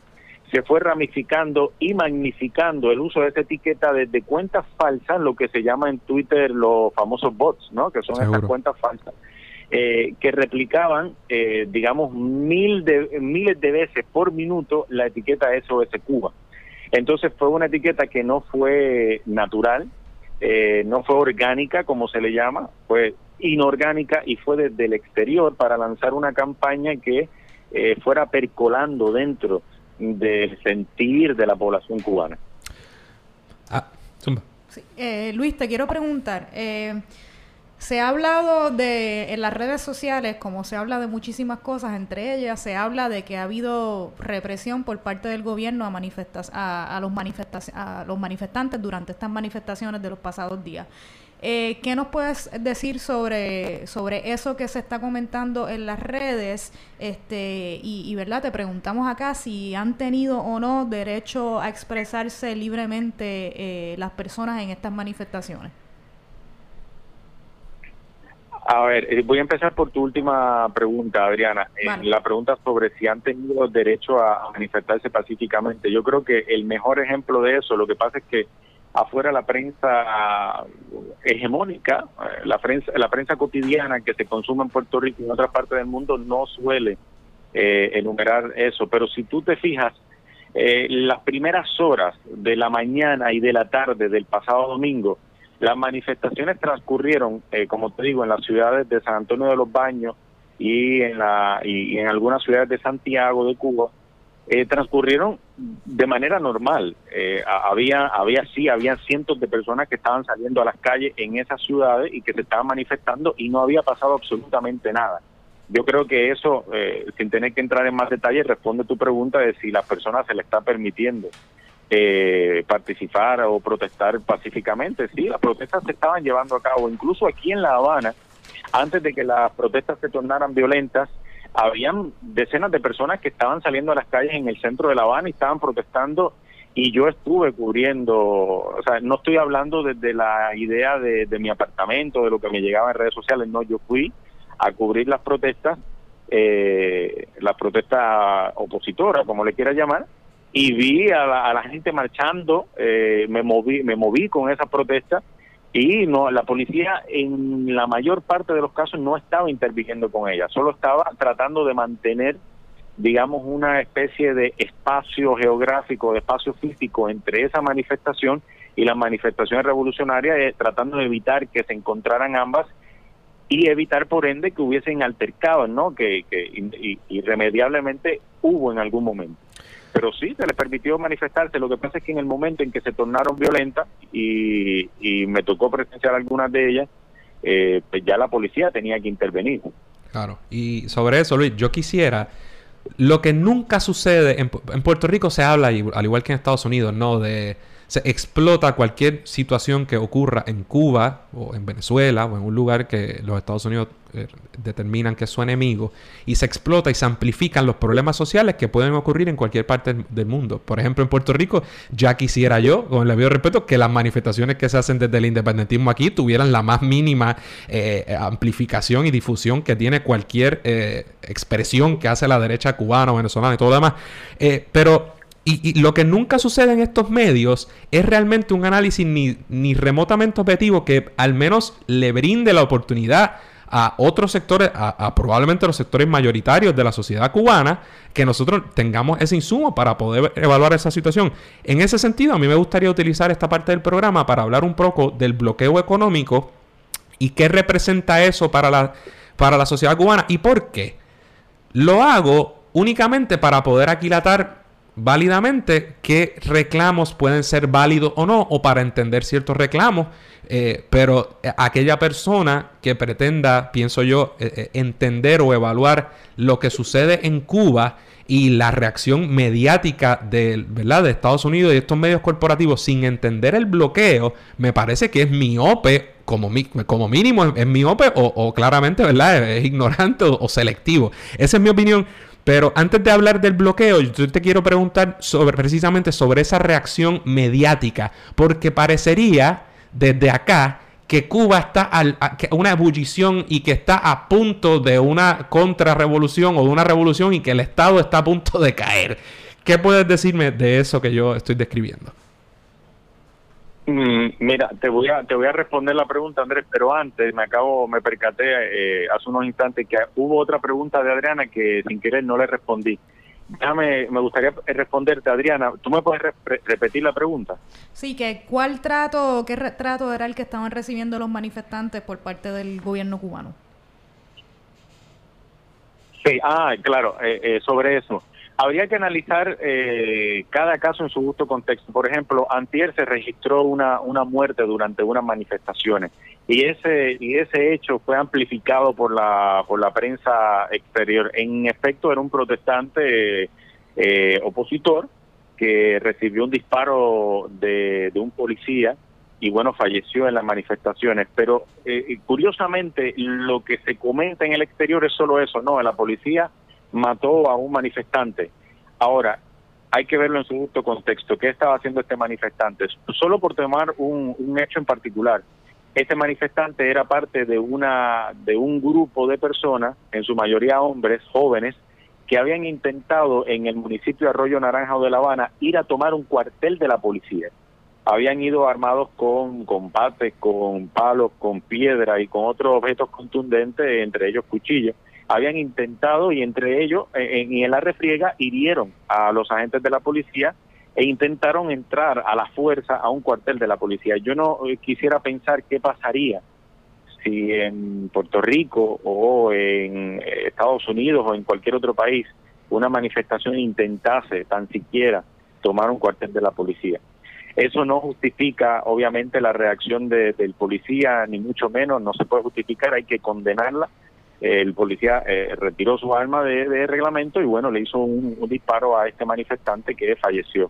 se fue ramificando y magnificando el uso de esa etiqueta desde cuentas falsas, lo que se llama en Twitter los famosos bots, ¿no? Que son esas cuentas falsas eh, que replicaban, eh, digamos, mil de, miles de veces por minuto la etiqueta SOS Cuba. Entonces fue una etiqueta que no fue natural, eh, no fue orgánica, como se le llama, fue inorgánica y fue desde el exterior para lanzar una campaña que fuera percolando dentro del sentir de la población cubana. Ah, Luis, te quiero preguntar, Se ha hablado de en las redes sociales, como se habla de muchísimas cosas, entre ellas se habla de que ha habido represión por parte del gobierno a, manifestas, a, los a los manifestantes durante estas manifestaciones de los pasados días. Eh, ¿Qué nos puedes decir sobre, sobre eso que se está comentando en las redes? Este, y, verdad, te preguntamos acá si han tenido o no derecho a expresarse libremente eh, las personas en estas manifestaciones. A ver, eh, voy a empezar por tu última pregunta, Adriana. la pregunta sobre si han tenido derecho a manifestarse pacíficamente. Yo creo que el mejor ejemplo de eso, lo que pasa es que afuera la prensa hegemónica, eh, la prensa, la prensa cotidiana que se consume en Puerto Rico y en otras partes del mundo no suele eh, enumerar eso. Pero si tú te fijas, eh, las primeras horas de la mañana y de la tarde del pasado domingo, las manifestaciones transcurrieron, como te digo, en las ciudades de San Antonio de los Baños y en, la, y en algunas ciudades de Santiago de Cuba, eh, transcurrieron de manera normal. Eh, había, había sí, había cientos de personas que estaban saliendo a las calles en esas ciudades y que se estaban manifestando y no había pasado absolutamente nada. Yo creo que eso, eh, sin tener que entrar en más detalles, responde tu pregunta de si las personas se le está permitiendo participar o protestar pacíficamente. Sí, las protestas se estaban llevando a cabo, incluso aquí en La Habana, antes de que las protestas se tornaran violentas, habían decenas de personas que estaban saliendo a las calles en el centro de La Habana y estaban protestando y yo estuve cubriendo, o sea, no estoy hablando desde la idea de, mi apartamento, de lo que me llegaba en redes sociales, no, yo fui a cubrir las protestas, eh, las protestas opositoras, como le quiera llamar, y vi a la, gente marchando, eh, me moví, me moví con esas protestas y no la policía en la mayor parte de los casos no estaba interviniendo con ella, solo estaba tratando de mantener digamos una especie de espacio geográfico, de espacio físico entre esa manifestación y las manifestaciones revolucionarias, eh, tratando de evitar que se encontraran ambas y evitar por ende que hubiesen altercados, ¿no? Que irremediablemente hubo en algún momento pero sí se les permitió manifestarse. Lo que pasa es que en el momento en que se tornaron violentas y, me tocó presenciar algunas de ellas, eh, pues ya la policía tenía que intervenir. Claro, y sobre eso, Luis, yo quisiera, lo que nunca sucede, en, en Puerto Rico se habla, al igual que en Estados Unidos, ¿no? De se explota cualquier situación que ocurra en Cuba o en Venezuela o en un lugar que los Estados Unidos eh, determinan que es su enemigo y se explota y se amplifican los problemas sociales que pueden ocurrir en cualquier parte del mundo. Por ejemplo, en Puerto Rico ya quisiera yo, con el debido respeto, que las manifestaciones que se hacen desde el independentismo aquí tuvieran la más mínima eh, amplificación y difusión que tiene cualquier eh, expresión que hace la derecha cubana o venezolana y todo lo demás. pero y, lo que nunca sucede en estos medios es realmente un análisis ni, ni, remotamente objetivo que al menos le brinde la oportunidad a otros sectores, a, probablemente los sectores mayoritarios de la sociedad cubana, que nosotros tengamos ese insumo para poder evaluar esa situación. En ese sentido, a mí me gustaría utilizar esta parte del programa para hablar un poco del bloqueo económico y qué representa eso para la, para la sociedad cubana y por qué. Lo hago únicamente para poder aquilatar válidamente qué reclamos pueden ser válidos o no, o para entender ciertos reclamos. Eh, pero eh, aquella persona que pretenda, pienso yo, eh, entender o evaluar lo que sucede en Cuba y la reacción mediática de, ¿verdad? de Estados Unidos y estos medios corporativos sin entender el bloqueo, me parece que es miope, como, como mínimo es, miope o, claramente ¿verdad? es, ignorante o selectivo. Esa es mi opinión. Pero antes de hablar del bloqueo, yo te quiero preguntar sobre, precisamente sobre esa reacción mediática, porque parecería desde acá que Cuba está a una ebullición y que está a punto de una contrarrevolución o de una revolución y que el Estado está a punto de caer. ¿Qué puedes decirme de eso que yo estoy describiendo? Mm, mira, te voy a te voy a responder la pregunta, Andrés, pero antes me acabo, me percaté eh, hace unos instantes que hubo otra pregunta de Adriana que sin querer no le respondí. Déjame, me gustaría responderte, Adriana. ¿Tú me puedes repetir la pregunta? Sí, que cuál trato, qué trato era el que estaban recibiendo los manifestantes por parte del gobierno cubano. Sí, ah, claro, eh, eh, sobre eso. Habría que analizar eh, cada caso en su justo contexto. Por ejemplo, antier se registró una, una muerte durante unas manifestaciones y ese y ese hecho fue amplificado por la por la prensa exterior. En efecto, era un protestante eh, opositor que recibió un disparo de, de un policía y bueno, falleció en las manifestaciones. Pero eh, curiosamente, lo que se comenta en el exterior es solo eso, no, la policía mató a un manifestante. Ahora, hay que verlo en su justo contexto. ¿Qué estaba haciendo este manifestante? Solo por tomar un, hecho en particular. Este manifestante era parte de una de un grupo de personas, en su mayoría hombres jóvenes, que habían intentado en el municipio de Arroyo Naranjo de La Habana ir a tomar un cuartel de la policía habían ido armados con, con con palos, con piedra y con otros objetos contundentes, entre ellos cuchillos. Habían intentado y entre ellos, eh, en, en la refriega, hirieron a los agentes de la policía e intentaron entrar a la fuerza a un cuartel de la policía. Yo no eh, quisiera pensar qué pasaría si en Puerto Rico o en eh, Estados Unidos o en cualquier otro país una manifestación intentase tan siquiera tomar un cuartel de la policía. Eso no justifica, obviamente, la reacción del policía, ni mucho menos, no se puede justificar, hay que condenarla. El policía eh, retiró su arma de, reglamento y, bueno, le hizo un, disparo a este manifestante que falleció.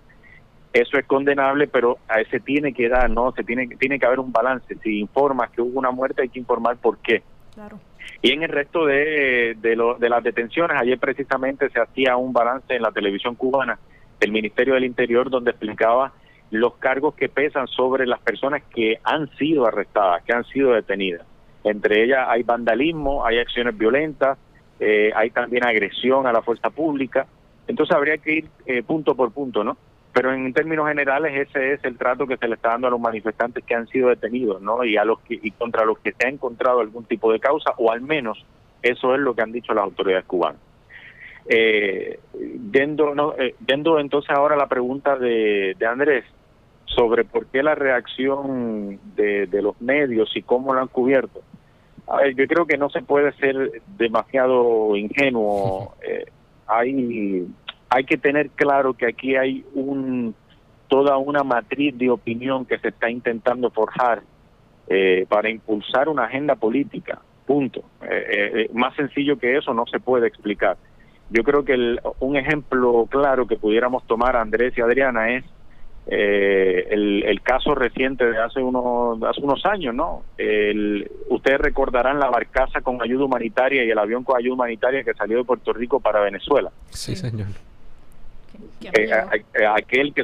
Eso es condenable, pero a ese tiene que dar, ¿no? Se tiene, tiene que haber un balance. Si informas que hubo una muerte, hay que informar por qué. Claro. Y en el resto de, de, lo, de las detenciones, ayer precisamente se hacía un balance en la televisión cubana del Ministerio del Interior donde explicaba los cargos que pesan sobre las personas que han sido arrestadas, que han sido detenidas. Entre ellas hay vandalismo, hay acciones violentas, eh, hay también agresión a la fuerza pública. Entonces habría que ir eh, punto por punto, ¿no? Pero en términos generales ese es el trato que se le está dando a los manifestantes que han sido detenidos, ¿no? Y a los que y contra los que se ha encontrado algún tipo de causa o al menos eso es lo que han dicho las autoridades cubanas. Eh, yendo, no, eh, entonces ahora la pregunta de, de Andrés, sobre por qué la reacción de, los medios y cómo lo han cubierto. Yo creo que no se puede ser demasiado ingenuo. *laughs* Eh, hay, hay que tener claro que aquí hay un toda una matriz de opinión que se está intentando forjar eh, para impulsar una agenda política. Punto. Eh, más sencillo que eso no se puede explicar. Yo creo que un ejemplo claro que pudiéramos tomar Andrés y Adriana es eh, el, caso reciente de hace unos, hace unos años, ¿no? El, ustedes recordarán la barcaza con ayuda humanitaria y el avión con ayuda humanitaria que salió de Puerto Rico para Venezuela. Sí, señor. Eh, aquel que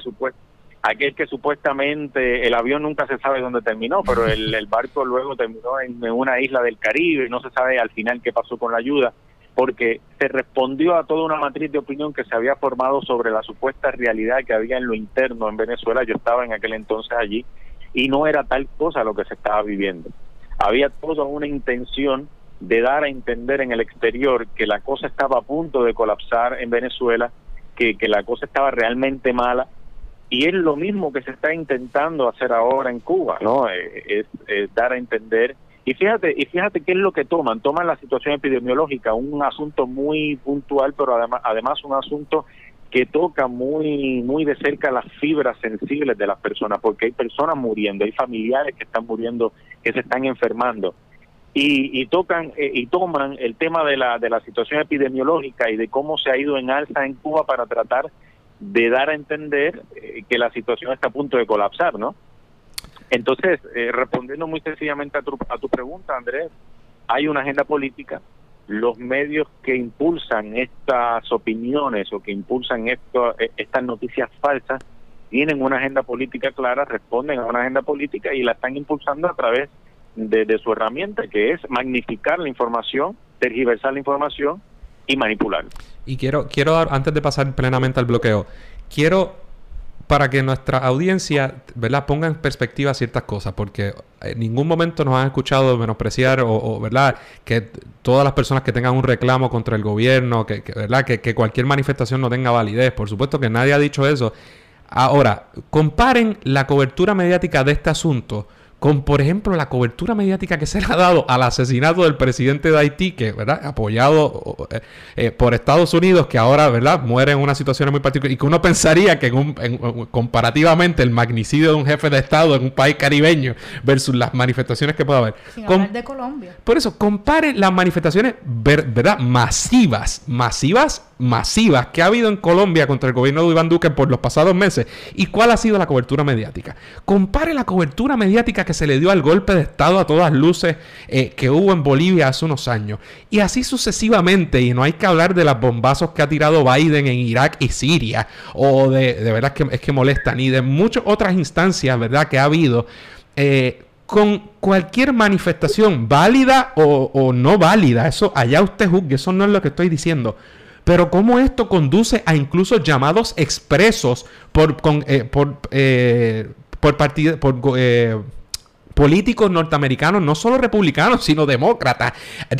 aquel que supuestamente el avión nunca se sabe dónde terminó, pero el, el barco luego terminó en, una isla del Caribe y no se sabe al final qué pasó con la ayuda porque se respondió a toda una matriz de opinión que se había formado sobre la supuesta realidad que había en lo interno en Venezuela. Yo estaba en aquel entonces allí y no era tal cosa lo que se estaba viviendo. Había toda una intención de dar a entender en el exterior que la cosa estaba a punto de colapsar en Venezuela, que, que la cosa estaba realmente mala. Y es lo mismo que se está intentando hacer ahora en Cuba, ¿no? Eh, es dar a entender y fíjate, y fíjate qué es lo que toman. Toman la situación epidemiológica, un asunto muy puntual, pero además, además un asunto que toca muy, muy de cerca las fibras sensibles de las personas, porque hay personas muriendo, hay familiares que están muriendo, que se están enfermando. Y, y tocan eh, y toman el tema de la, de la situación epidemiológica y de cómo se ha ido en alza en Cuba para tratar de dar a entender eh, que la situación está a punto de colapsar, ¿no? Entonces, eh, respondiendo muy sencillamente a tu, a tu pregunta, Andrés, hay una agenda política. Los medios que impulsan estas opiniones o que impulsan esto, eh, estas noticias falsas tienen una agenda política clara, responden a una agenda política y la están impulsando a través de, de su herramienta, que es magnificar la información, tergiversar la información y manipular. Y quiero, quiero antes de pasar plenamente al bloqueo, quiero para que nuestra audiencia, ¿verdad?, ponga en perspectiva ciertas cosas, porque en ningún momento nos han escuchado menospreciar o, ¿verdad?, que todas las personas que tengan un reclamo contra el gobierno, que, ¿verdad?, que, que, cualquier manifestación no tenga validez. Por supuesto que nadie ha dicho eso. Ahora, comparen la cobertura mediática de este asunto con, por ejemplo, la cobertura mediática que se le ha dado al asesinato del presidente de Haití, que, ¿verdad? Apoyado eh, eh, por Estados Unidos, que ahora, ¿verdad? Muere en una situación muy particular y que uno pensaría que en comparativamente el magnicidio de un jefe de Estado en un país caribeño versus las manifestaciones que puede haber. Sin hablar de Colombia. Por eso, compare las manifestaciones, ¿verdad? Masivas, masivas masivas que ha habido en Colombia contra el gobierno de Iván Duque por los pasados meses y cuál ha sido la cobertura mediática. Compare la cobertura mediática que se le dio al golpe de Estado a todas luces eh, que hubo en Bolivia hace unos años y así sucesivamente y no hay que hablar de los bombazos que ha tirado Biden en Irak y Siria o de, de verdad que, es que molestan y de muchas otras instancias, ¿verdad? Que ha habido. Eh, con cualquier manifestación válida o, o, no válida, eso allá usted juzgue, eso no es lo que estoy diciendo. Pero cómo esto conduce a incluso llamados expresos por, con, eh, por, eh, por, por eh, políticos norteamericanos, no solo republicanos, sino demócratas,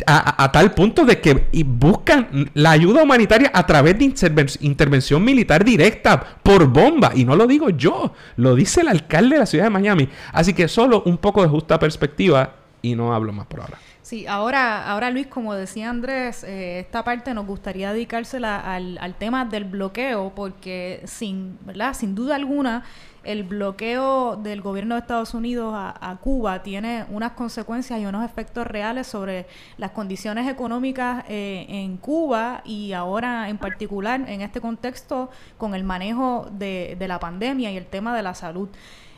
a, tal punto de que buscan la ayuda humanitaria a través de intervención militar directa por bomba. Y no lo digo yo, lo dice el alcalde de la ciudad de Miami. Así que solo un poco de justa perspectiva y no hablo más por ahora. Sí, ahora, ahora Luis, como decía Andrés, eh, esta parte nos gustaría dedicársela al, tema del bloqueo, porque sin, ¿verdad? sin duda alguna el bloqueo del gobierno de Estados Unidos a, Cuba tiene unas consecuencias y unos efectos reales sobre las condiciones económicas eh, en Cuba y ahora en particular en este contexto con el manejo de la pandemia y el tema de la salud.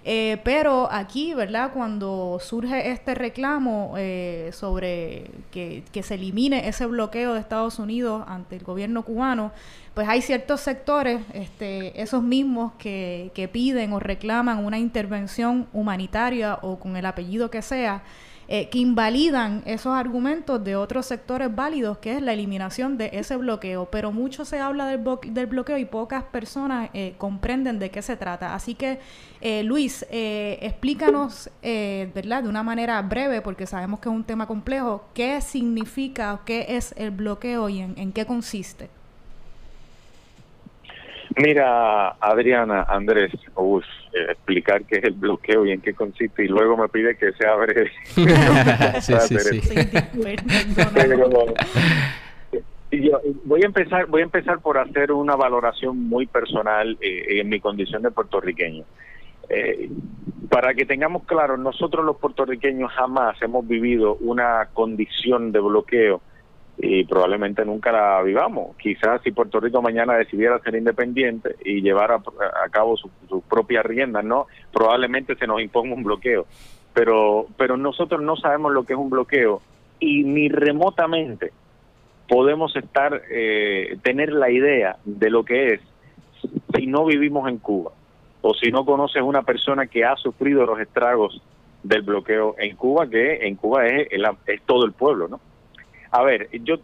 Eh, pero aquí, ¿verdad? Cuando surge este reclamo eh, sobre que, se elimine ese bloqueo de Estados Unidos ante el gobierno cubano, pues hay ciertos sectores, este, esos mismos que, que piden o reclaman una intervención humanitaria o con el apellido que sea, eh, que invalidan esos argumentos de otros sectores válidos, que es la eliminación de ese bloqueo. Pero mucho se habla del, del bloqueo y pocas personas eh, comprenden de qué se trata. Así que, eh, Luis, explícanos, ¿verdad?, de una manera breve, porque sabemos que es un tema complejo, qué significa, qué es el bloqueo y en qué consiste. Mira, Adriana, Andrés, eh, explicar qué es el bloqueo y en qué consiste, y luego me pide que sea breve. *laughs* *laughs* sí, sí, sí. yo voy a empezar, voy a empezar por hacer una valoración muy personal eh, en mi condición de puertorriqueño. Eh, para que tengamos claro, nosotros los puertorriqueños jamás hemos vivido una condición de bloqueo y probablemente nunca la vivamos. Quizás si Puerto Rico mañana decidiera ser independiente y llevar a, cabo sus su propias riendas, ¿no? Probablemente se nos imponga un bloqueo. Pero, pero nosotros no sabemos lo que es un bloqueo y ni remotamente podemos estar, eh, tener la idea de lo que es si no vivimos en Cuba o si no conoces una persona que ha sufrido los estragos del bloqueo en Cuba, que en Cuba es, es todo el pueblo, ¿no? A ver, yo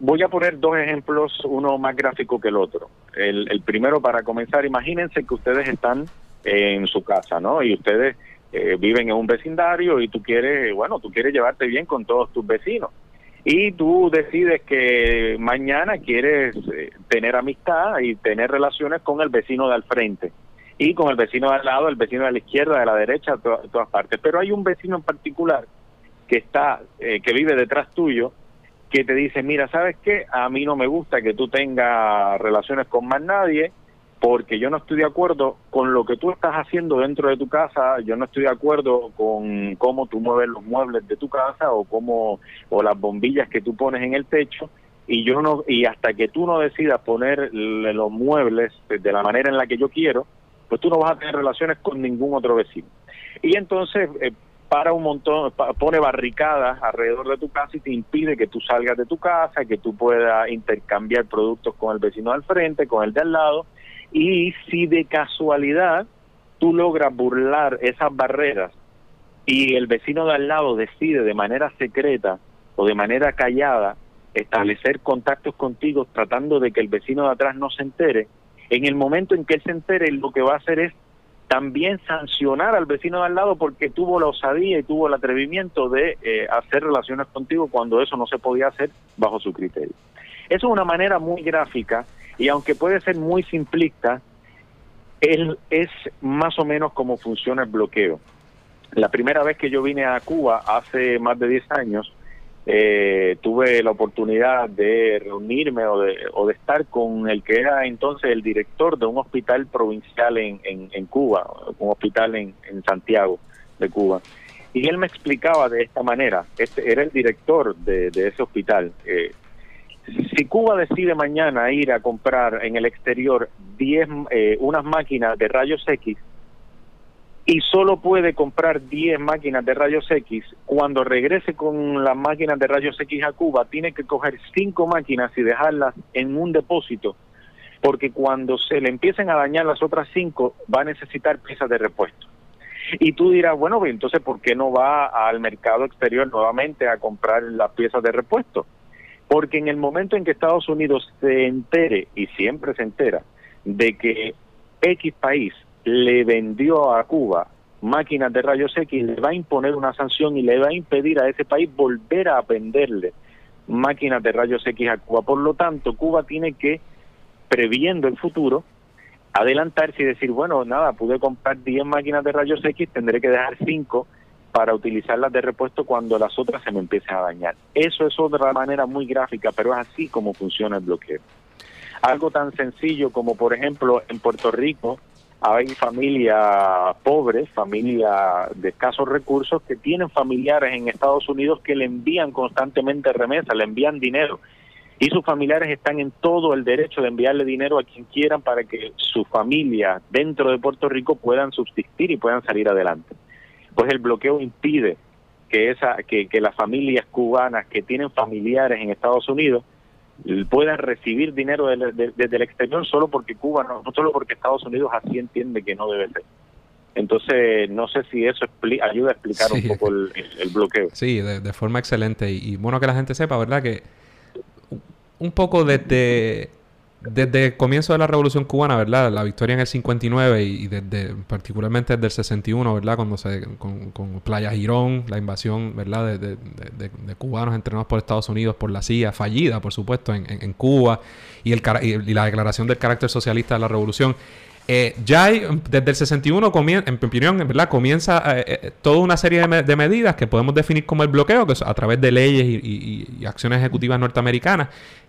voy a poner dos ejemplos, uno más gráfico que el otro. El, primero, para comenzar, imagínense que ustedes están en su casa, ¿no? Y ustedes eh, viven en un vecindario y tú quieres, bueno, tú quieres llevarte bien con todos tus vecinos. Y tú decides que mañana quieres eh, tener amistad y tener relaciones con el vecino de al frente y con el vecino de al lado, el vecino de la izquierda, de la derecha, de todas partes. Pero hay un vecino en particular que está, eh, que vive detrás tuyo que te dice, mira, ¿sabes qué? A mí no me gusta que tú tengas relaciones con más nadie porque yo no estoy de acuerdo con lo que tú estás haciendo dentro de tu casa, yo no estoy de acuerdo con cómo tú mueves los muebles de tu casa o cómo o las bombillas que tú pones en el techo y yo no y hasta que tú no decidas poner los muebles de la manera en la que yo quiero, pues tú no vas a tener relaciones con ningún otro vecino. Y entonces eh, para un montón, pone barricadas alrededor de tu casa y te impide que tú salgas de tu casa, que tú puedas intercambiar productos con el vecino al frente, con el de al lado. Y si de casualidad tú logras burlar esas barreras y el vecino de al lado decide de manera secreta o de manera callada establecer contactos contigo tratando de que el vecino de atrás no se entere, en el momento en que él se entere lo que va a hacer es también sancionar al vecino de al lado porque tuvo la osadía y tuvo el atrevimiento de eh, hacer relaciones contigo cuando eso no se podía hacer bajo su criterio. Eso es una manera muy gráfica y aunque puede ser muy simplista, él es más o menos como funciona el bloqueo. La primera vez que yo vine a Cuba hace más de 10 años, eh, tuve la oportunidad de reunirme o de, o de estar con el que era entonces el director de un hospital provincial en, en, Cuba, un hospital en, Santiago de Cuba. Y él me explicaba de esta manera, este era el director de, ese hospital. Eh, si Cuba decide mañana ir a comprar en el exterior 10, eh, unas máquinas de rayos X, y solo puede comprar 10 máquinas de rayos X, cuando regrese con las máquinas de rayos X a Cuba, tiene que coger 5 máquinas y dejarlas en un depósito, porque cuando se le empiecen a dañar las otras 5, va a necesitar piezas de repuesto. Y tú dirás, bueno, pues, entonces, ¿por qué no va al mercado exterior nuevamente a comprar las piezas de repuesto? Porque en el momento en que Estados Unidos se entere, y siempre se entera, de que X país le vendió a Cuba máquinas de rayos X, le va a imponer una sanción y le va a impedir a ese país volver a venderle máquinas de rayos X a Cuba. Por lo tanto, Cuba tiene que, previendo el futuro, adelantarse y decir, bueno, nada, pude comprar 10 máquinas de rayos X, tendré que dejar 5 para utilizarlas de repuesto cuando las otras se me empiecen a dañar. Eso es otra manera muy gráfica, pero es así como funciona el bloqueo. Algo tan sencillo como, por ejemplo, en Puerto Rico, hay familias pobres, familias de escasos recursos que tienen familiares en Estados Unidos que le envían constantemente remesas, le envían dinero y sus familiares están en todo el derecho de enviarle dinero a quien quieran para que su familia dentro de Puerto Rico puedan subsistir y puedan salir adelante. Pues el bloqueo impide que esa que, que las familias cubanas que tienen familiares en Estados Unidos puedan recibir dinero desde el exterior solo porque Cuba, no, solo porque Estados Unidos así entiende que no debe ser. Entonces, no sé si eso ayuda a explicar un poco el, bloqueo. Sí, de, forma excelente. Y, bueno que la gente sepa, ¿verdad? Que un poco desde desde el comienzo de la Revolución Cubana, ¿verdad? La victoria en el 59 y, desde, particularmente desde el 61, ¿verdad? Cuando se, con, Playa Girón, la invasión, ¿verdad? De, cubanos entrenados por Estados Unidos por la CIA, fallida, por supuesto, en, Cuba, y, el, y, la declaración del carácter socialista de la Revolución. Eh, ya desde el 61, en mi opinión, ¿verdad? comienza eh, eh, toda una serie de, medidas que podemos definir como el bloqueo, que es a través de leyes y acciones ejecutivas norteamericanas,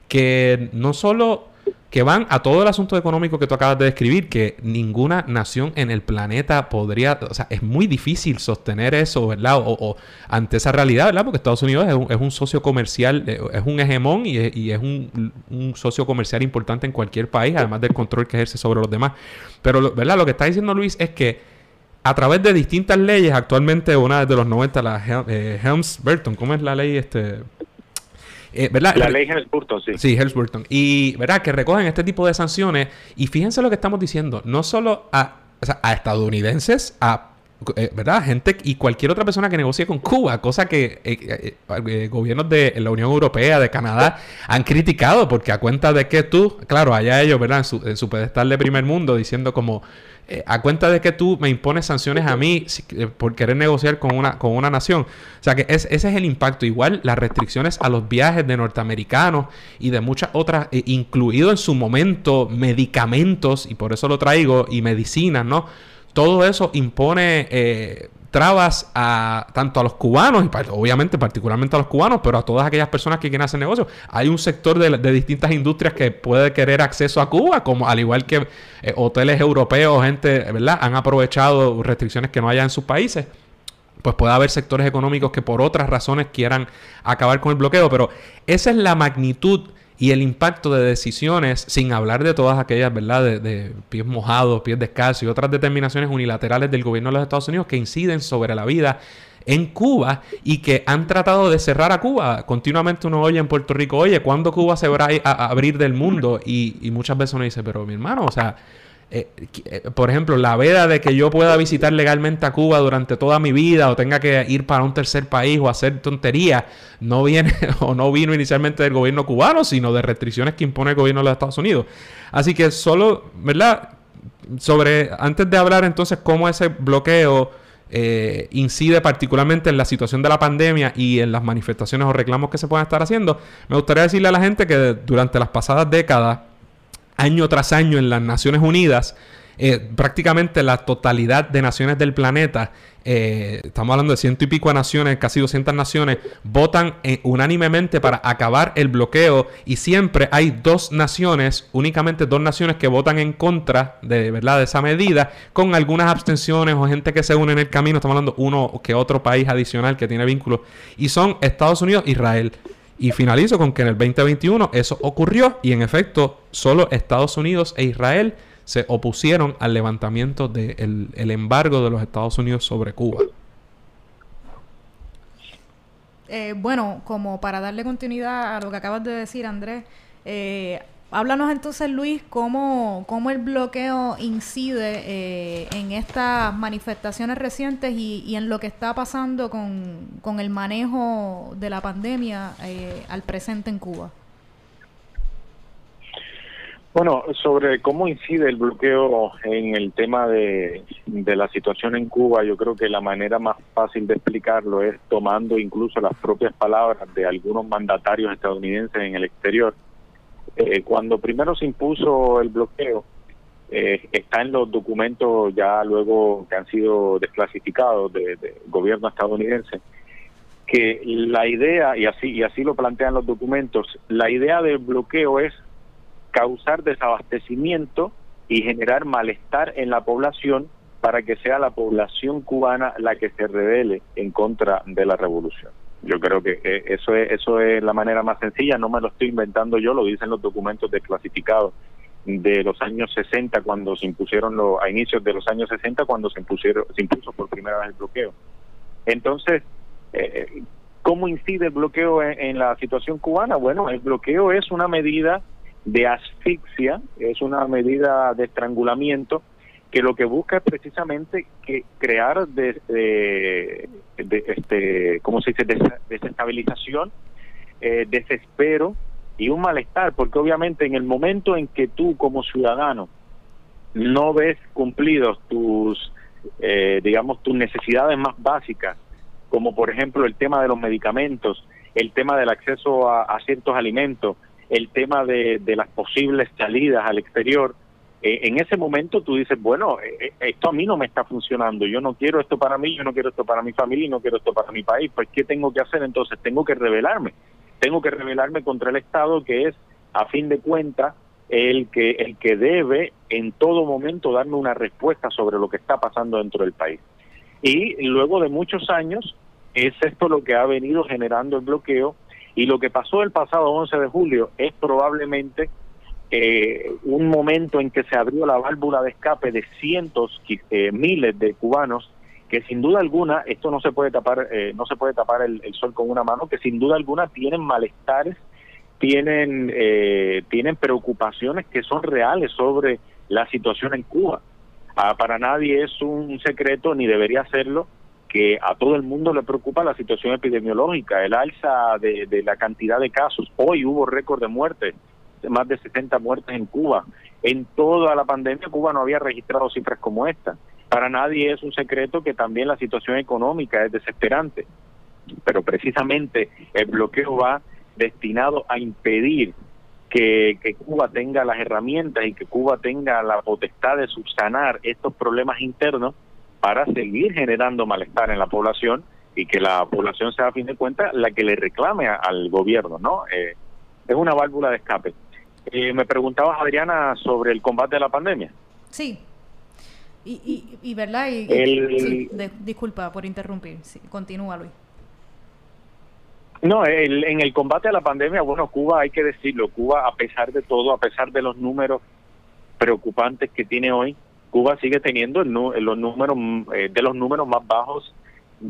que no solo que van a todo el asunto económico que tú acabas de describir, que ninguna nación en el planeta podría, o sea, es muy difícil sostener eso, ¿verdad? O, ante esa realidad, ¿verdad? Porque Estados Unidos es un, socio comercial, eh, es un hegemón y es, un, socio comercial importante en cualquier país, además del control que ejerce sobre los demás. Pero, ¿verdad? Lo que está diciendo Luis es que a través de distintas leyes, actualmente una desde los 90, la eh, Helms-Burton, ¿cómo es la ley? este eh, la ley Helms-Burton, sí. Sí, Helms-Burton. Y, ¿verdad? Que recogen este tipo de sanciones. Y fíjense lo que estamos diciendo. No solo a, a estadounidenses, a eh, ¿verdad? Gente y cualquier otra persona que negocie con Cuba, cosa que eh, gobiernos de la Unión Europea, de Canadá, han criticado porque a cuenta de que tú, claro, allá ellos, ¿verdad? En su, en su pedestal de primer mundo, diciendo como eh, a cuenta de que tú me impones sanciones a mí eh, por querer negociar con una, con una nación. O sea que ese es el impacto. Igual las restricciones a los viajes de norteamericanos y de muchas otras, eh, incluido en su momento medicamentos, y por eso lo traigo, y medicinas, ¿no? Todo eso impone trabas a tanto a los cubanos, y obviamente particularmente a los cubanos, pero a todas aquellas personas que quieren hacer negocios. Hay un sector de, distintas industrias que puede querer acceso a Cuba, como al igual que eh, hoteles europeos, gente, ¿verdad? Han aprovechado restricciones que no haya en sus países pues puede haber sectores económicos que por otras razones quieran acabar con el bloqueo, pero esa es la magnitud y el impacto de decisiones, sin hablar de todas aquellas, ¿verdad?, de, pies mojados, pies descalzos y otras determinaciones unilaterales del gobierno de los Estados Unidos que inciden sobre la vida en Cuba y que han tratado de cerrar a Cuba. Continuamente uno oye en Puerto Rico, oye, ¿cuándo Cuba se va a, abrir del mundo? Y, y muchas veces uno dice, pero mi hermano, o sea, eh, eh, por ejemplo, la veda de que yo pueda visitar legalmente a Cuba durante toda mi vida o tenga que ir para un tercer país o hacer tonterías, no viene *laughs* o no vino inicialmente del gobierno cubano, sino de restricciones que impone el gobierno de los Estados Unidos. Así que solo, ¿verdad? Sobre, antes de hablar entonces cómo ese bloqueo eh, incide particularmente en la situación de la pandemia y en las manifestaciones o reclamos que se puedan estar haciendo, me gustaría decirle a la gente que durante las pasadas décadas, año tras año en las Naciones Unidas, eh, prácticamente la totalidad de naciones del planeta, eh, estamos hablando de ciento y pico naciones, casi 200 naciones, votan eh, unánimemente para acabar el bloqueo y siempre hay dos naciones, únicamente dos naciones que votan en contra de, ¿verdad? de esa medida, con algunas abstenciones o gente que se une en el camino, estamos hablando uno que otro país adicional que tiene vínculos, y son Estados Unidos, Israel. Y finalizo con que en el 2021 eso ocurrió y en efecto solo Estados Unidos e Israel se opusieron al levantamiento del el embargo de los Estados Unidos sobre Cuba. Eh, bueno, como para darle continuidad a lo que acabas de decir, Andrés, eh, Háblanos entonces, Luis, cómo, cómo el bloqueo incide eh, en estas manifestaciones recientes y, en lo que está pasando con, el manejo de la pandemia eh, al presente en Cuba. Bueno, sobre cómo incide el bloqueo en el tema de, de la situación en Cuba, yo creo que la manera más fácil de explicarlo es tomando incluso las propias palabras de algunos mandatarios estadounidenses en el exterior eh, cuando primero se impuso el bloqueo, eh, está en los documentos ya luego que han sido desclasificados del de gobierno estadounidense, que la idea, y así, y así lo plantean los documentos, la idea del bloqueo es causar desabastecimiento y generar malestar en la población para que sea la población cubana la que se revele en contra de la revolución. Yo creo que eh, eso es, eso es la manera más sencilla, no me lo estoy inventando yo, lo dicen los documentos desclasificados de los años 60 cuando se impusieron los, a inicios de los años 60 cuando se impusieron se impuso por primera vez el bloqueo. Entonces, eh, ¿cómo incide el bloqueo en, la situación cubana? Bueno, el bloqueo es una medida de asfixia, es una medida de estrangulamiento que lo que busca es precisamente que crear de, este cómo se dice desestabilización eh, desespero y un malestar porque obviamente en el momento en que tú como ciudadano no ves cumplidos tus eh, digamos tus necesidades más básicas como por ejemplo el tema de los medicamentos el tema del acceso a, ciertos alimentos el tema de las posibles salidas al exterior eh, en ese momento tú dices, bueno, eh, eh, esto a mí no me está funcionando, yo no quiero esto para mí, yo no quiero esto para mi familia y no quiero esto para mi país, pues ¿qué tengo que hacer entonces? Tengo que rebelarme, tengo que rebelarme contra el Estado que es, a fin de cuentas, el que, el que debe en todo momento darme una respuesta sobre lo que está pasando dentro del país. Y luego de muchos años, es esto lo que ha venido generando el bloqueo y lo que pasó el pasado 11 de julio es probablemente eh, un momento en que se abrió la válvula de escape de cientos, eh, miles de cubanos que sin duda alguna esto no se puede tapar, eh, no se puede tapar el, sol con una mano, que sin duda alguna tienen malestares, tienen eh, tienen preocupaciones que son reales sobre la situación en Cuba. Ah, para nadie es un secreto ni debería serlo que a todo el mundo le preocupa la situación epidemiológica, el alza de, de la cantidad de casos. Hoy hubo récord de muertes más de 60 muertes en Cuba. En toda la pandemia Cuba no había registrado cifras como esta. Para nadie es un secreto que también la situación económica es desesperante. Pero precisamente el bloqueo va destinado a impedir que, Cuba tenga las herramientas y que Cuba tenga la potestad de subsanar estos problemas internos para seguir generando malestar en la población y que la población sea a fin de cuentas la que le reclame al gobierno, ¿no? Eh, es una válvula de escape. Eh, me preguntabas, Adriana, sobre el combate a la pandemia. Sí. Y, y, ¿verdad? Y, disculpa por interrumpir. continúa, Luis. No, en el combate a la pandemia, bueno, Cuba, hay que decirlo, Cuba, a pesar de todo, a pesar de los números preocupantes que tiene hoy, Cuba sigue teniendo los números eh, de los números más bajos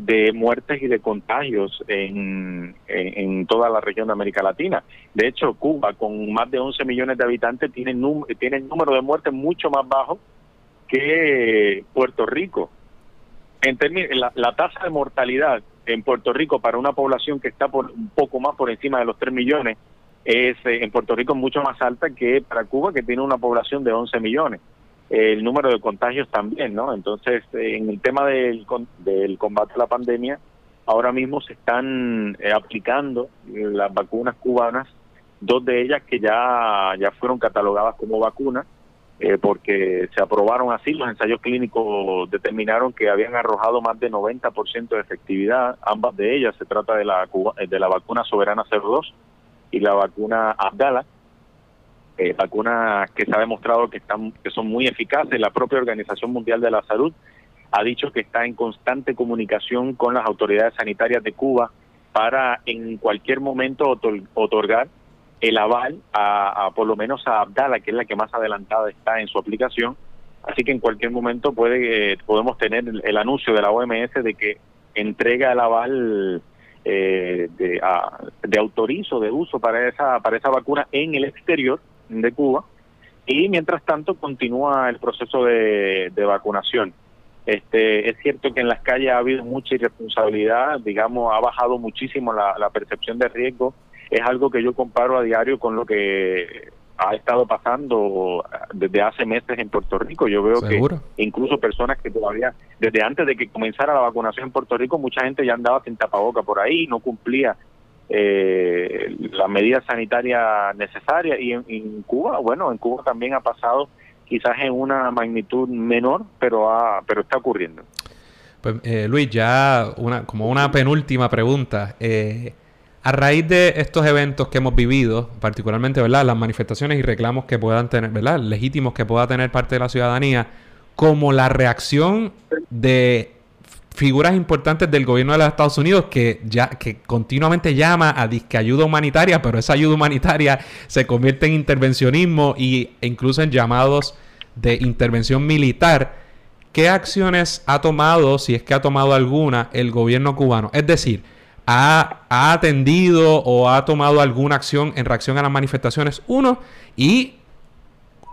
de muertes y de contagios en, en, toda la región de América Latina. De hecho, Cuba, con más de 11 millones de habitantes, tiene, tiene el número de muertes mucho más bajo que Puerto Rico. En términos, la, tasa de mortalidad en Puerto Rico para una población que está por un poco más por encima de los 3 millones es eh, en Puerto Rico mucho más alta que para Cuba que tiene una población de 11 millones el número de contagios también, ¿no? Entonces, en el tema del, del combate a la pandemia, ahora mismo se están eh, aplicando las vacunas cubanas, dos de ellas que ya, ya fueron catalogadas como vacunas, eh, porque se aprobaron así, los ensayos clínicos determinaron que habían arrojado más de 90% de efectividad, ambas de ellas, se trata de la, de la vacuna Soberana 02 y la vacuna Abdala, eh, vacunas que se ha demostrado que, están, que son muy eficaces. La propia Organización Mundial de la Salud ha dicho que está en constante comunicación con las autoridades sanitarias de Cuba para en cualquier momento otorgar el aval a, por lo menos a Abdala, que es la que más adelantada está en su aplicación. Así que en cualquier momento puede eh, podemos tener el, anuncio de la OMS de que entrega el aval eh, de, de autorizo de uso para esa para esa vacuna en el exterior de Cuba y mientras tanto continúa el proceso de, de vacunación. Este, es cierto que en las calles ha habido mucha irresponsabilidad, digamos, ha bajado muchísimo la, la percepción de riesgo es algo que yo comparo a diario con lo que ha estado pasando desde hace meses en Puerto Rico. Yo veo que incluso personas que todavía, desde antes de que comenzara la vacunación en Puerto Rico, mucha gente ya andaba sin tapaboca por ahí, no cumplía eh, las medidas sanitarias necesarias. Y en, Cuba, bueno, en Cuba también ha pasado quizás en una magnitud menor, pero, ha, pero está ocurriendo. Pues, eh, Luis, ya una, como una penúltima pregunta. Eh, a raíz de estos eventos que hemos vivido, particularmente, ¿verdad? Las manifestaciones y reclamos que puedan tener, ¿verdad? Legítimos que pueda tener parte de la ciudadanía, como la reacción de figuras importantes del gobierno de los Estados Unidos que ya que continuamente llama a disque ayuda humanitaria, pero esa ayuda humanitaria se convierte en intervencionismo y, e incluso en llamados de intervención militar. ¿Qué acciones ha tomado, si es que ha tomado alguna, el gobierno cubano? Es decir, ha, atendido o ha tomado alguna acción en reacción a las manifestaciones, uno, y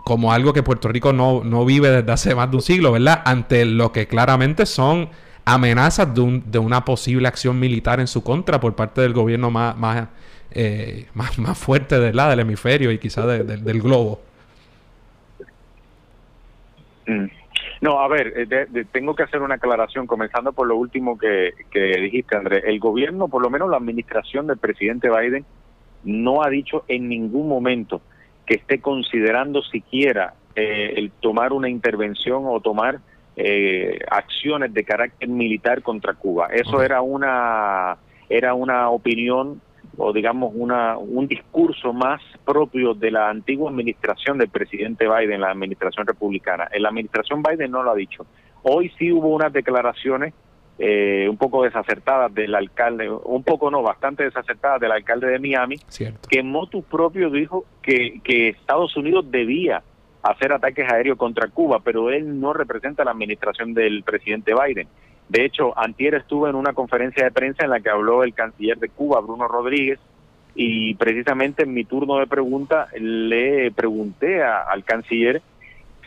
como algo que Puerto Rico no, no vive desde hace más de un siglo, ¿verdad? Ante lo que claramente son amenazas de, un, de una posible acción militar en su contra por parte del gobierno más, más, eh, más, más fuerte del hemisferio y quizás del globo. Mm. No, a ver, eh, tengo que hacer una aclaración, comenzando por lo último que, dijiste, André. El gobierno, por lo menos la administración del presidente Biden, no ha dicho en ningún momento que esté considerando siquiera eh, el tomar una intervención o tomar eh, acciones de carácter militar contra Cuba. Eso era una era una opinión o digamos una, un discurso más propio de la antigua administración del presidente Biden, la administración republicana. En la administración Biden no lo ha dicho. Hoy sí hubo unas declaraciones eh, un poco desacertadas del alcalde, un poco no, bastante desacertadas del alcalde de Miami, que en motu propio dijo que, que Estados Unidos debía hacer ataques aéreos contra Cuba, pero él no representa la administración del presidente Biden. De hecho, antier estuve en una conferencia de prensa en la que habló el canciller de Cuba, Bruno Rodríguez, y precisamente en mi turno de pregunta le pregunté al canciller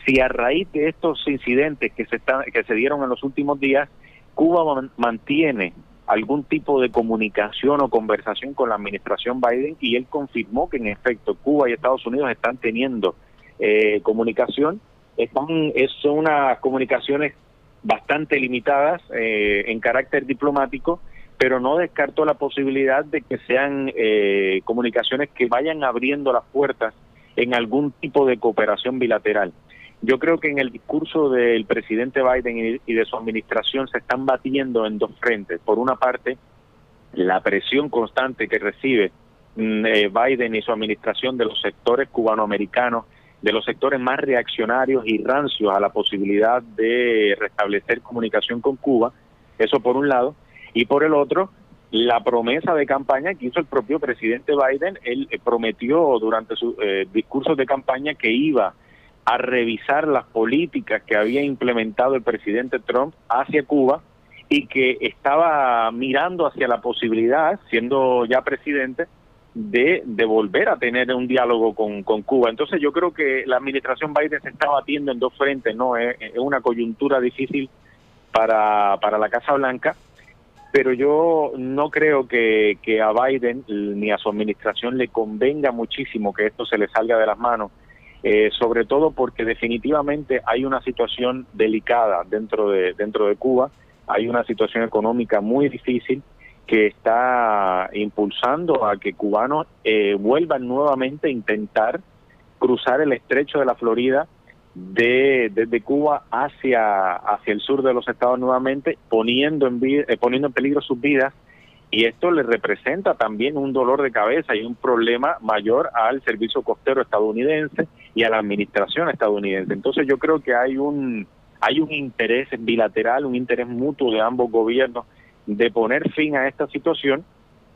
si a raíz de estos incidentes que se, están, que se dieron en los últimos días, Cuba mantiene algún tipo de comunicación o conversación con la administración Biden y él confirmó que en efecto Cuba y Estados Unidos están teniendo eh, comunicación. Están, son unas comunicaciones bastante limitadas eh, en carácter diplomático, pero no descarto la posibilidad de que sean eh, comunicaciones que vayan abriendo las puertas en algún tipo de cooperación bilateral. Yo creo que en el discurso del presidente Biden y de su administración se están batiendo en dos frentes. Por una parte, la presión constante que recibe mm, eh, Biden y su administración de los sectores cubanoamericanos de los sectores más reaccionarios y rancios a la posibilidad de restablecer comunicación con Cuba, eso por un lado, y por el otro, la promesa de campaña que hizo el propio presidente Biden, él eh, prometió durante sus eh, discursos de campaña que iba a revisar las políticas que había implementado el presidente Trump hacia Cuba y que estaba mirando hacia la posibilidad, siendo ya presidente, de, volver a tener un diálogo con, con, Cuba. Entonces yo creo que la administración Biden se está batiendo en dos frentes, ¿no? Es, una coyuntura difícil para, para la Casa Blanca, pero yo no creo que, que a Biden ni a su administración le convenga muchísimo que esto se le salga de las manos, eh, sobre todo porque definitivamente hay una situación delicada dentro de, dentro de Cuba, hay una situación económica muy difícil, que está impulsando a que cubanos eh, vuelvan nuevamente a intentar cruzar el estrecho de la Florida de desde Cuba hacia hacia el sur de los estados nuevamente, poniendo en eh, poniendo en peligro sus vidas y esto le representa también un dolor de cabeza y un problema mayor al servicio costero estadounidense y a la administración estadounidense. Entonces yo creo que hay un hay un interés bilateral, un interés mutuo de ambos gobiernos de poner fin a esta situación,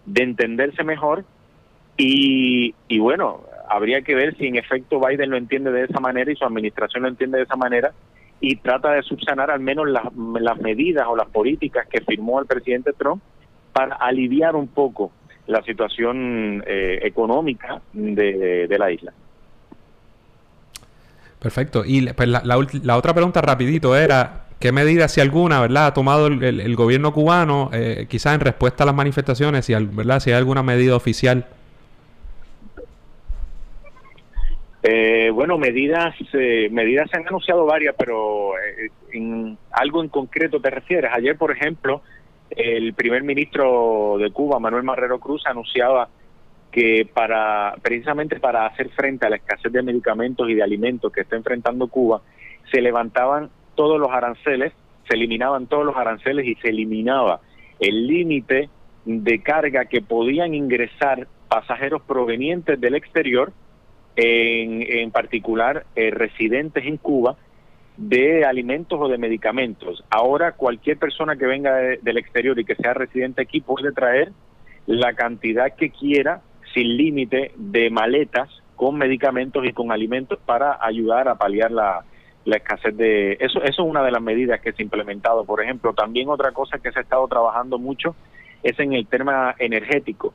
de entenderse mejor y, y bueno, habría que ver si en efecto Biden lo entiende de esa manera y su administración lo entiende de esa manera y trata de subsanar al menos las, medidas o las políticas que firmó el presidente Trump para aliviar un poco la situación eh, económica de, de, la isla. Perfecto. Y pues, la, la, otra pregunta rapidito era, ¿qué medidas, si alguna, verdad, ha tomado el, gobierno cubano, eh, quizás en respuesta a las manifestaciones, si, verdad, si hay alguna medida oficial? Eh, bueno, medidas, eh, medidas se han anunciado varias, pero eh, en algo en concreto te refieres. Ayer, por ejemplo, el primer ministro de Cuba, Manuel Marrero Cruz, anunciaba que para precisamente para hacer frente a la escasez de medicamentos y de alimentos que está enfrentando Cuba, se levantaban todos los aranceles, se eliminaban todos los aranceles y se eliminaba el límite de carga que podían ingresar pasajeros provenientes del exterior, en, en particular eh, residentes en Cuba, de alimentos o de medicamentos. Ahora cualquier persona que venga del exterior y que sea residente aquí puede traer la cantidad que quiera sin límite de maletas con medicamentos y con alimentos para ayudar a paliar la, la escasez de eso eso es una de las medidas que se ha implementado por ejemplo también otra cosa que se ha estado trabajando mucho es en el tema energético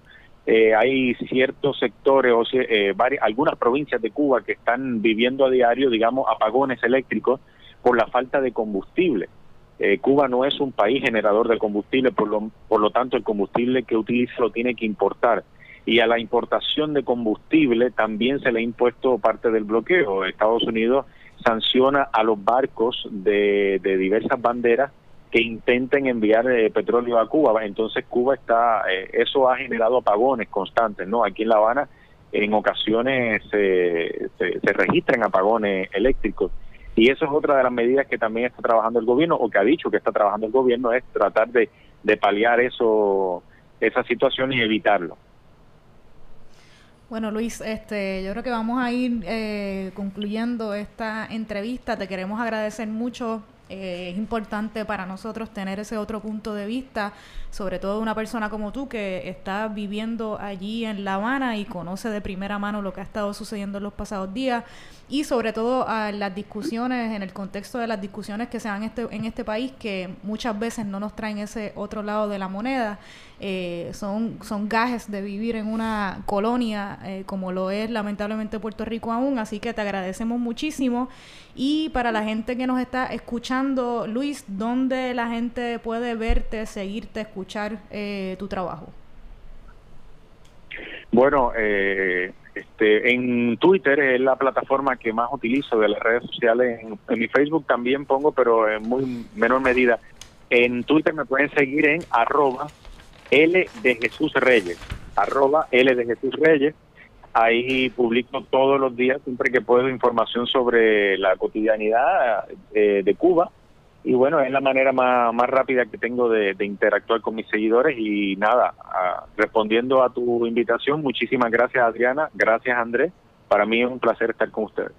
eh, hay ciertos sectores o eh, varias, algunas provincias de Cuba que están viviendo a diario, digamos, apagones eléctricos por la falta de combustible. Eh, Cuba no es un país generador de combustible, por lo, por lo tanto el combustible que utiliza lo tiene que importar. Y a la importación de combustible también se le ha impuesto parte del bloqueo. Estados Unidos sanciona a los barcos de, de diversas banderas que intenten enviar eh, petróleo a Cuba. Entonces Cuba está, eh, eso ha generado apagones constantes, ¿no? Aquí en La Habana en ocasiones se, se, registran apagones eléctricos y eso es otra de las medidas que también está trabajando el gobierno o que ha dicho que está trabajando el gobierno es tratar de, de paliar eso, esa situación y evitarlo. Bueno, Luis, este, yo creo que vamos a ir eh, concluyendo esta entrevista. Te queremos agradecer mucho eh, es importante para nosotros tener ese otro punto de vista, sobre todo una persona como tú que está viviendo allí en La Habana y conoce de primera mano lo que ha estado sucediendo en los pasados días y sobre todo a las discusiones, en el contexto de las discusiones que se dan este, en este país, que muchas veces no nos traen ese otro lado de la moneda, eh, son, son gajes de vivir en una colonia eh, como lo es lamentablemente Puerto Rico aún, así que te agradecemos muchísimo. Y para la gente que nos está escuchando, Luis, ¿dónde la gente puede verte, seguirte, escuchar eh, tu trabajo? Bueno, eh, este, en Twitter es la plataforma que más utilizo de las redes sociales. En, mi Facebook también pongo, pero en muy menor medida. En Twitter me pueden seguir en arroba L de Jesús Reyes, arroba L de Jesús Reyes. Ahí publico todos los días, siempre que puedo, información sobre la cotidianidad eh, de Cuba y bueno, es la manera más, más rápida que tengo de, interactuar con mis seguidores y nada, respondiendo a tu invitación, muchísimas gracias Adriana, gracias Andrés, para mí es un placer estar con ustedes.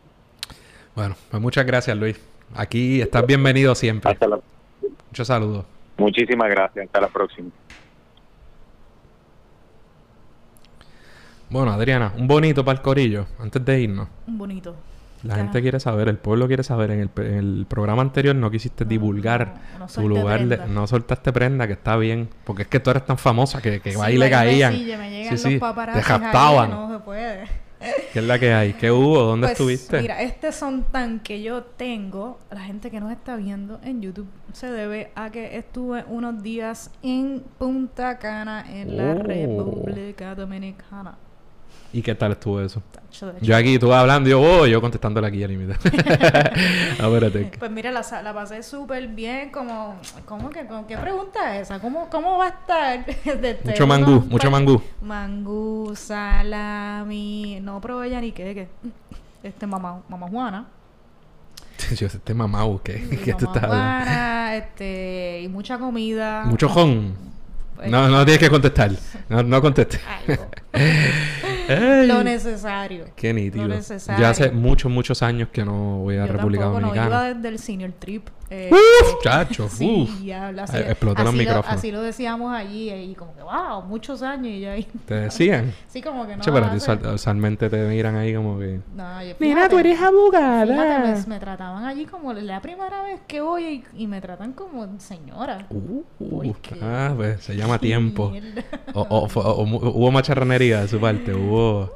Bueno, pues muchas gracias Luis, aquí estás bienvenido siempre. Hasta la... Muchos saludos. Muchísimas gracias, hasta la próxima. Bueno, Adriana, un bonito para el corillo, antes de irnos. Un bonito. La gente quiere saber, el pueblo quiere saber. En el, programa anterior no quisiste divulgar tu lugar, de, no soltaste prenda, que está bien. Porque es que tú eres tan famosa que, que ahí le caían. sí, sí, te japtaban. No se puede. ¿Qué es la que hay? ¿Qué hubo? ¿Dónde pues, estuviste? Mira, este son tan que yo tengo, la gente que nos está viendo en YouTube, se debe a que estuve unos días en Punta Cana, en la oh. República Dominicana. ¿Y qué tal estuvo eso? Yo aquí, tú hablando, yo, oh, yo contestándole aquí al límite. *laughs* *laughs* Pues mira, la, la pasé súper bien, como, ¿cómo que, ¿qué pregunta es esa? ¿Cómo, cómo va a estar? *laughs* mucho mangú, mucho mangú. Mangú, salami, no probé ya ni qué, qué. Este, mamá, mamá Juana. Yo, este mamau, que, que tú estás... Guara, este, y mucha comida. Mucho jon. Pues, No, no tienes que contestar. No, no contestes. Ay, Lo necesario. Qué nítido. Lo necesario. Yo hace muchos, muchos años que no voy a Yo República tampoco, No, Dominicana. iba desde el senior trip. Eh, ¡Uf, chacho! *laughs* Sí, ¡Uf! diablo, así, explotó los así lo- micrófonos. así lo decíamos allí y como que, wow, muchos años y yo ahí. Te decían. *laughs* Sí, como que no. Che, pero usualmente te miran ahí como que... No, yo, Mira, tú fíjate, eres abogada. Fíjate, me, me trataban allí como la primera vez que voy y, y me tratan como señora. Uh, ¿Por qué? ah, pues se llama tiempo. O, o o hubo macharranería de su parte, hubo...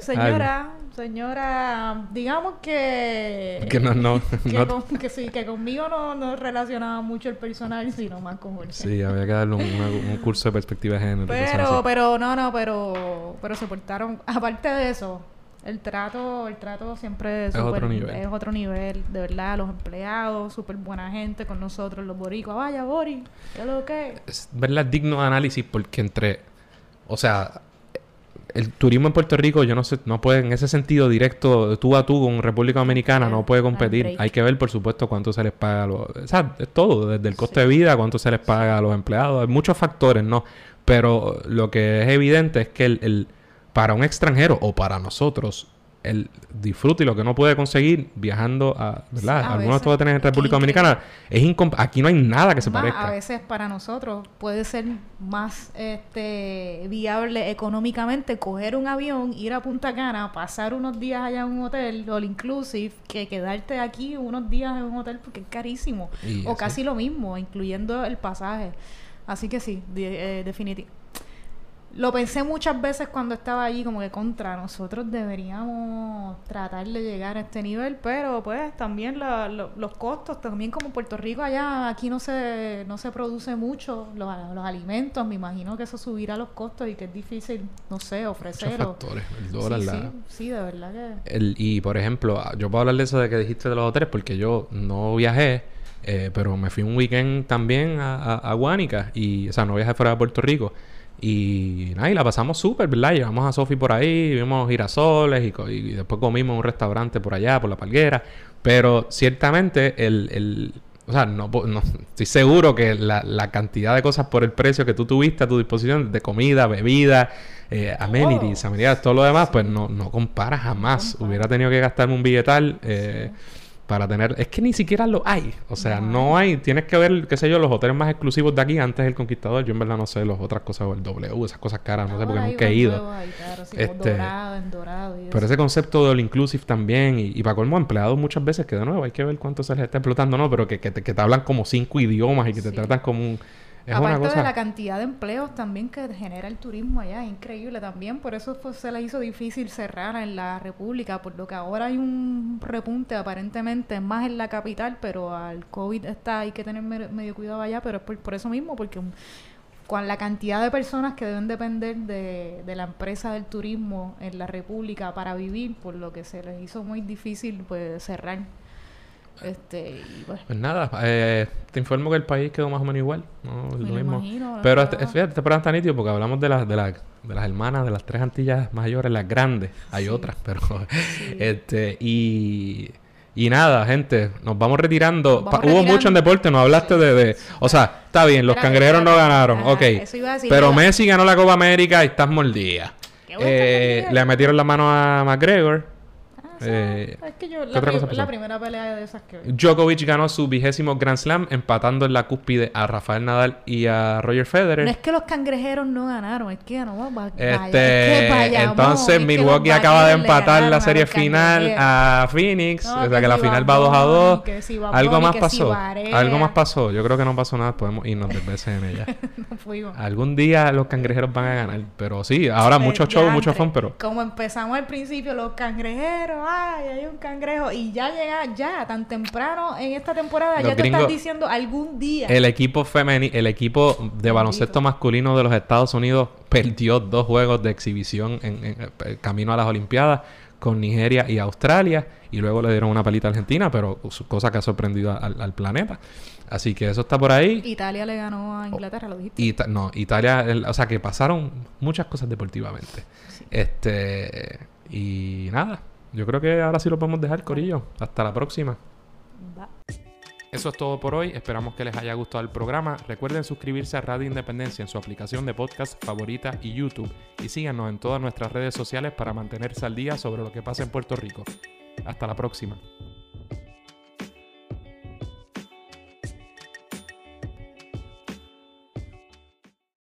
Señora, señora, digamos que... Que no, no, *laughs* que, no- con- que sí, que conmigo no, no relacionaba mucho el personal, sino más con Jorge. Sí, había que darle un, una- un curso de perspectiva de género. Pero, pero, no, no, pero, pero se portaron, aparte de eso, el trato, el trato siempre Es súper- otro nivel. es otro nivel, de verdad, los empleados, súper buena gente con nosotros, los boricuas, vaya Bori, ¿qué es lo que? es verdad digno de análisis porque entre o sea el turismo en Puerto Rico yo no sé no puede en ese sentido directo tú a tú con República Dominicana no puede competir. hay que ver por supuesto cuánto se les paga a los o sea es todo desde el coste de vida cuánto se les paga a los empleados hay muchos factores no pero lo que es evidente es que el, el- para un extranjero o para nosotros el disfrute y lo que uno puede conseguir viajando a, ¿verdad? Sí, a Algunos veces tú vas a tener en República. Dominicana es aquí no hay nada que se Más, parezca a veces para nosotros puede ser más este viable económicamente coger un avión, ir a Punta Cana, pasar unos días allá en un hotel, all inclusive, que quedarte aquí unos días en un hotel porque es carísimo. Y o así. casi lo mismo, incluyendo el pasaje. Así que sí, de- eh, definitivo. Lo pensé muchas veces cuando estaba allí, como que contra nosotros deberíamos tratar de llegar a este nivel, pero pues también la- lo- los costos, también como Puerto Rico allá, aquí no se, no se produce mucho los, los alimentos, me imagino que eso subirá los costos y que es difícil, no sé, muchos ofrecerlo. factores el dólar sí, la- sí, sí, de verdad que... El, y por ejemplo, ah, yo puedo hablar de eso de que dijiste de los hoteles porque yo no viajé, eh, pero me fui un weekend también a, a, a Guánica y, o sea, no viajé fuera de Puerto Rico. Y nada, y la pasamos súper, ¿verdad? Llevamos a Sofi por ahí, vimos girasoles y, después comimos en un restaurante por allá, por la palguera. Pero ciertamente, el, el, o sea, no, no- estoy seguro que la, la cantidad de cosas por el precio que tú tuviste a tu disposición, de comida, bebida, eh, amenities, amenidades, todo lo demás, pues no, no compara jamás. compara. Hubiera tenido que gastarme un billetal eh, para tener... Es que ni siquiera lo hay. O sea, No no hay. Tienes que ver, qué sé yo, los hoteles más exclusivos de aquí antes del Conquistador. Yo en verdad no sé las otras cosas, o el W, esas cosas caras, no sé, porque Ahora nunca he ido. ahí, claro, Este, dorado, en dorado y Pero ese concepto de all inclusive también, y, y para colmo empleados muchas veces, que de nuevo hay que ver cuánto se les está explotando, ¿no? Pero que, que, te, que te hablan como cinco idiomas y que te tratan como un... Es Aparte cosa... de la cantidad de empleos también que genera el turismo allá, es increíble también, por eso se le hizo difícil cerrar en la República, por lo que ahora hay un repunte aparentemente más en la capital, pero al COVID está, hay que tener me- medio cuidado allá, pero es por, por eso mismo, porque con la cantidad de personas que deben depender de, de la empresa del turismo en la República para vivir, por lo que se les hizo muy difícil pues cerrar. Este, y pues, Pues nada, eh, te informo que el país quedó más o menos igual. ¿no? Me lo mismo. imagino, la Pero verdad. este, fíjate, este programa está nítido porque hablamos de, las de, las de las hermanas, de las tres Antillas mayores, las grandes. Hay Sí. otras, pero... *laughs* este Y... Y nada, gente, nos vamos retirando. Nos vamos Pa- Hubo retirando. mucho en deporte, no hablaste de, de- O sea, está bien, los cangrejeros no ganaron, Ajá, ok. pero Messi ganó la Copa América y estás mordida. ¿Qué voy a estar Eh, le metieron la mano a McGregor. O sea, Eh, es que yo, ¿qué la, otra cosa la primera pelea de esas que vi. Djokovic ganó su vigésimo Grand Slam empatando en la cúspide a Rafael Nadal y a Roger Federer. No es que los cangrejeros no ganaron, es que no va- Este, es que entonces es Milwaukee acaba de empatar la serie final a Phoenix, No, o sea que la si final va 2 a Bunny, 2. que si Bad Algo más si pasó. Algo más pasó. Yo creo que no pasó nada, podemos irnos del BCN ya. No fuimos. Algún día los cangrejeros van a ganar, pero sí, ahora mucho Eh, show, mucho fun, pero Como empezamos al principio, los cangrejeros, ay, hay un cangrejo. Y ya llega, ya, tan temprano en esta temporada, Los ya te están diciendo algún día. el equipo femeni el equipo de baloncesto masculino de los Estados Unidos perdió dos juegos de exhibición en, en- eh, camino a las Olimpiadas con Nigeria y Australia y luego le dieron una palita a Argentina, pero cosa que ha sorprendido al, al planeta. Así que eso está por ahí. Italia le ganó a Inglaterra, lo dijiste. Ita- no, Italia, el- o sea que pasaron muchas cosas deportivamente. Este y nada, yo creo que ahora sí lo podemos dejar, Corillo. Hasta la próxima. Eso es todo por hoy. Esperamos que les haya gustado el programa. Recuerden suscribirse a Radio Independencia en su aplicación de podcast favorita y YouTube. Y síganos en todas nuestras redes sociales para mantenerse al día sobre lo que pasa en Puerto Rico. Hasta la próxima.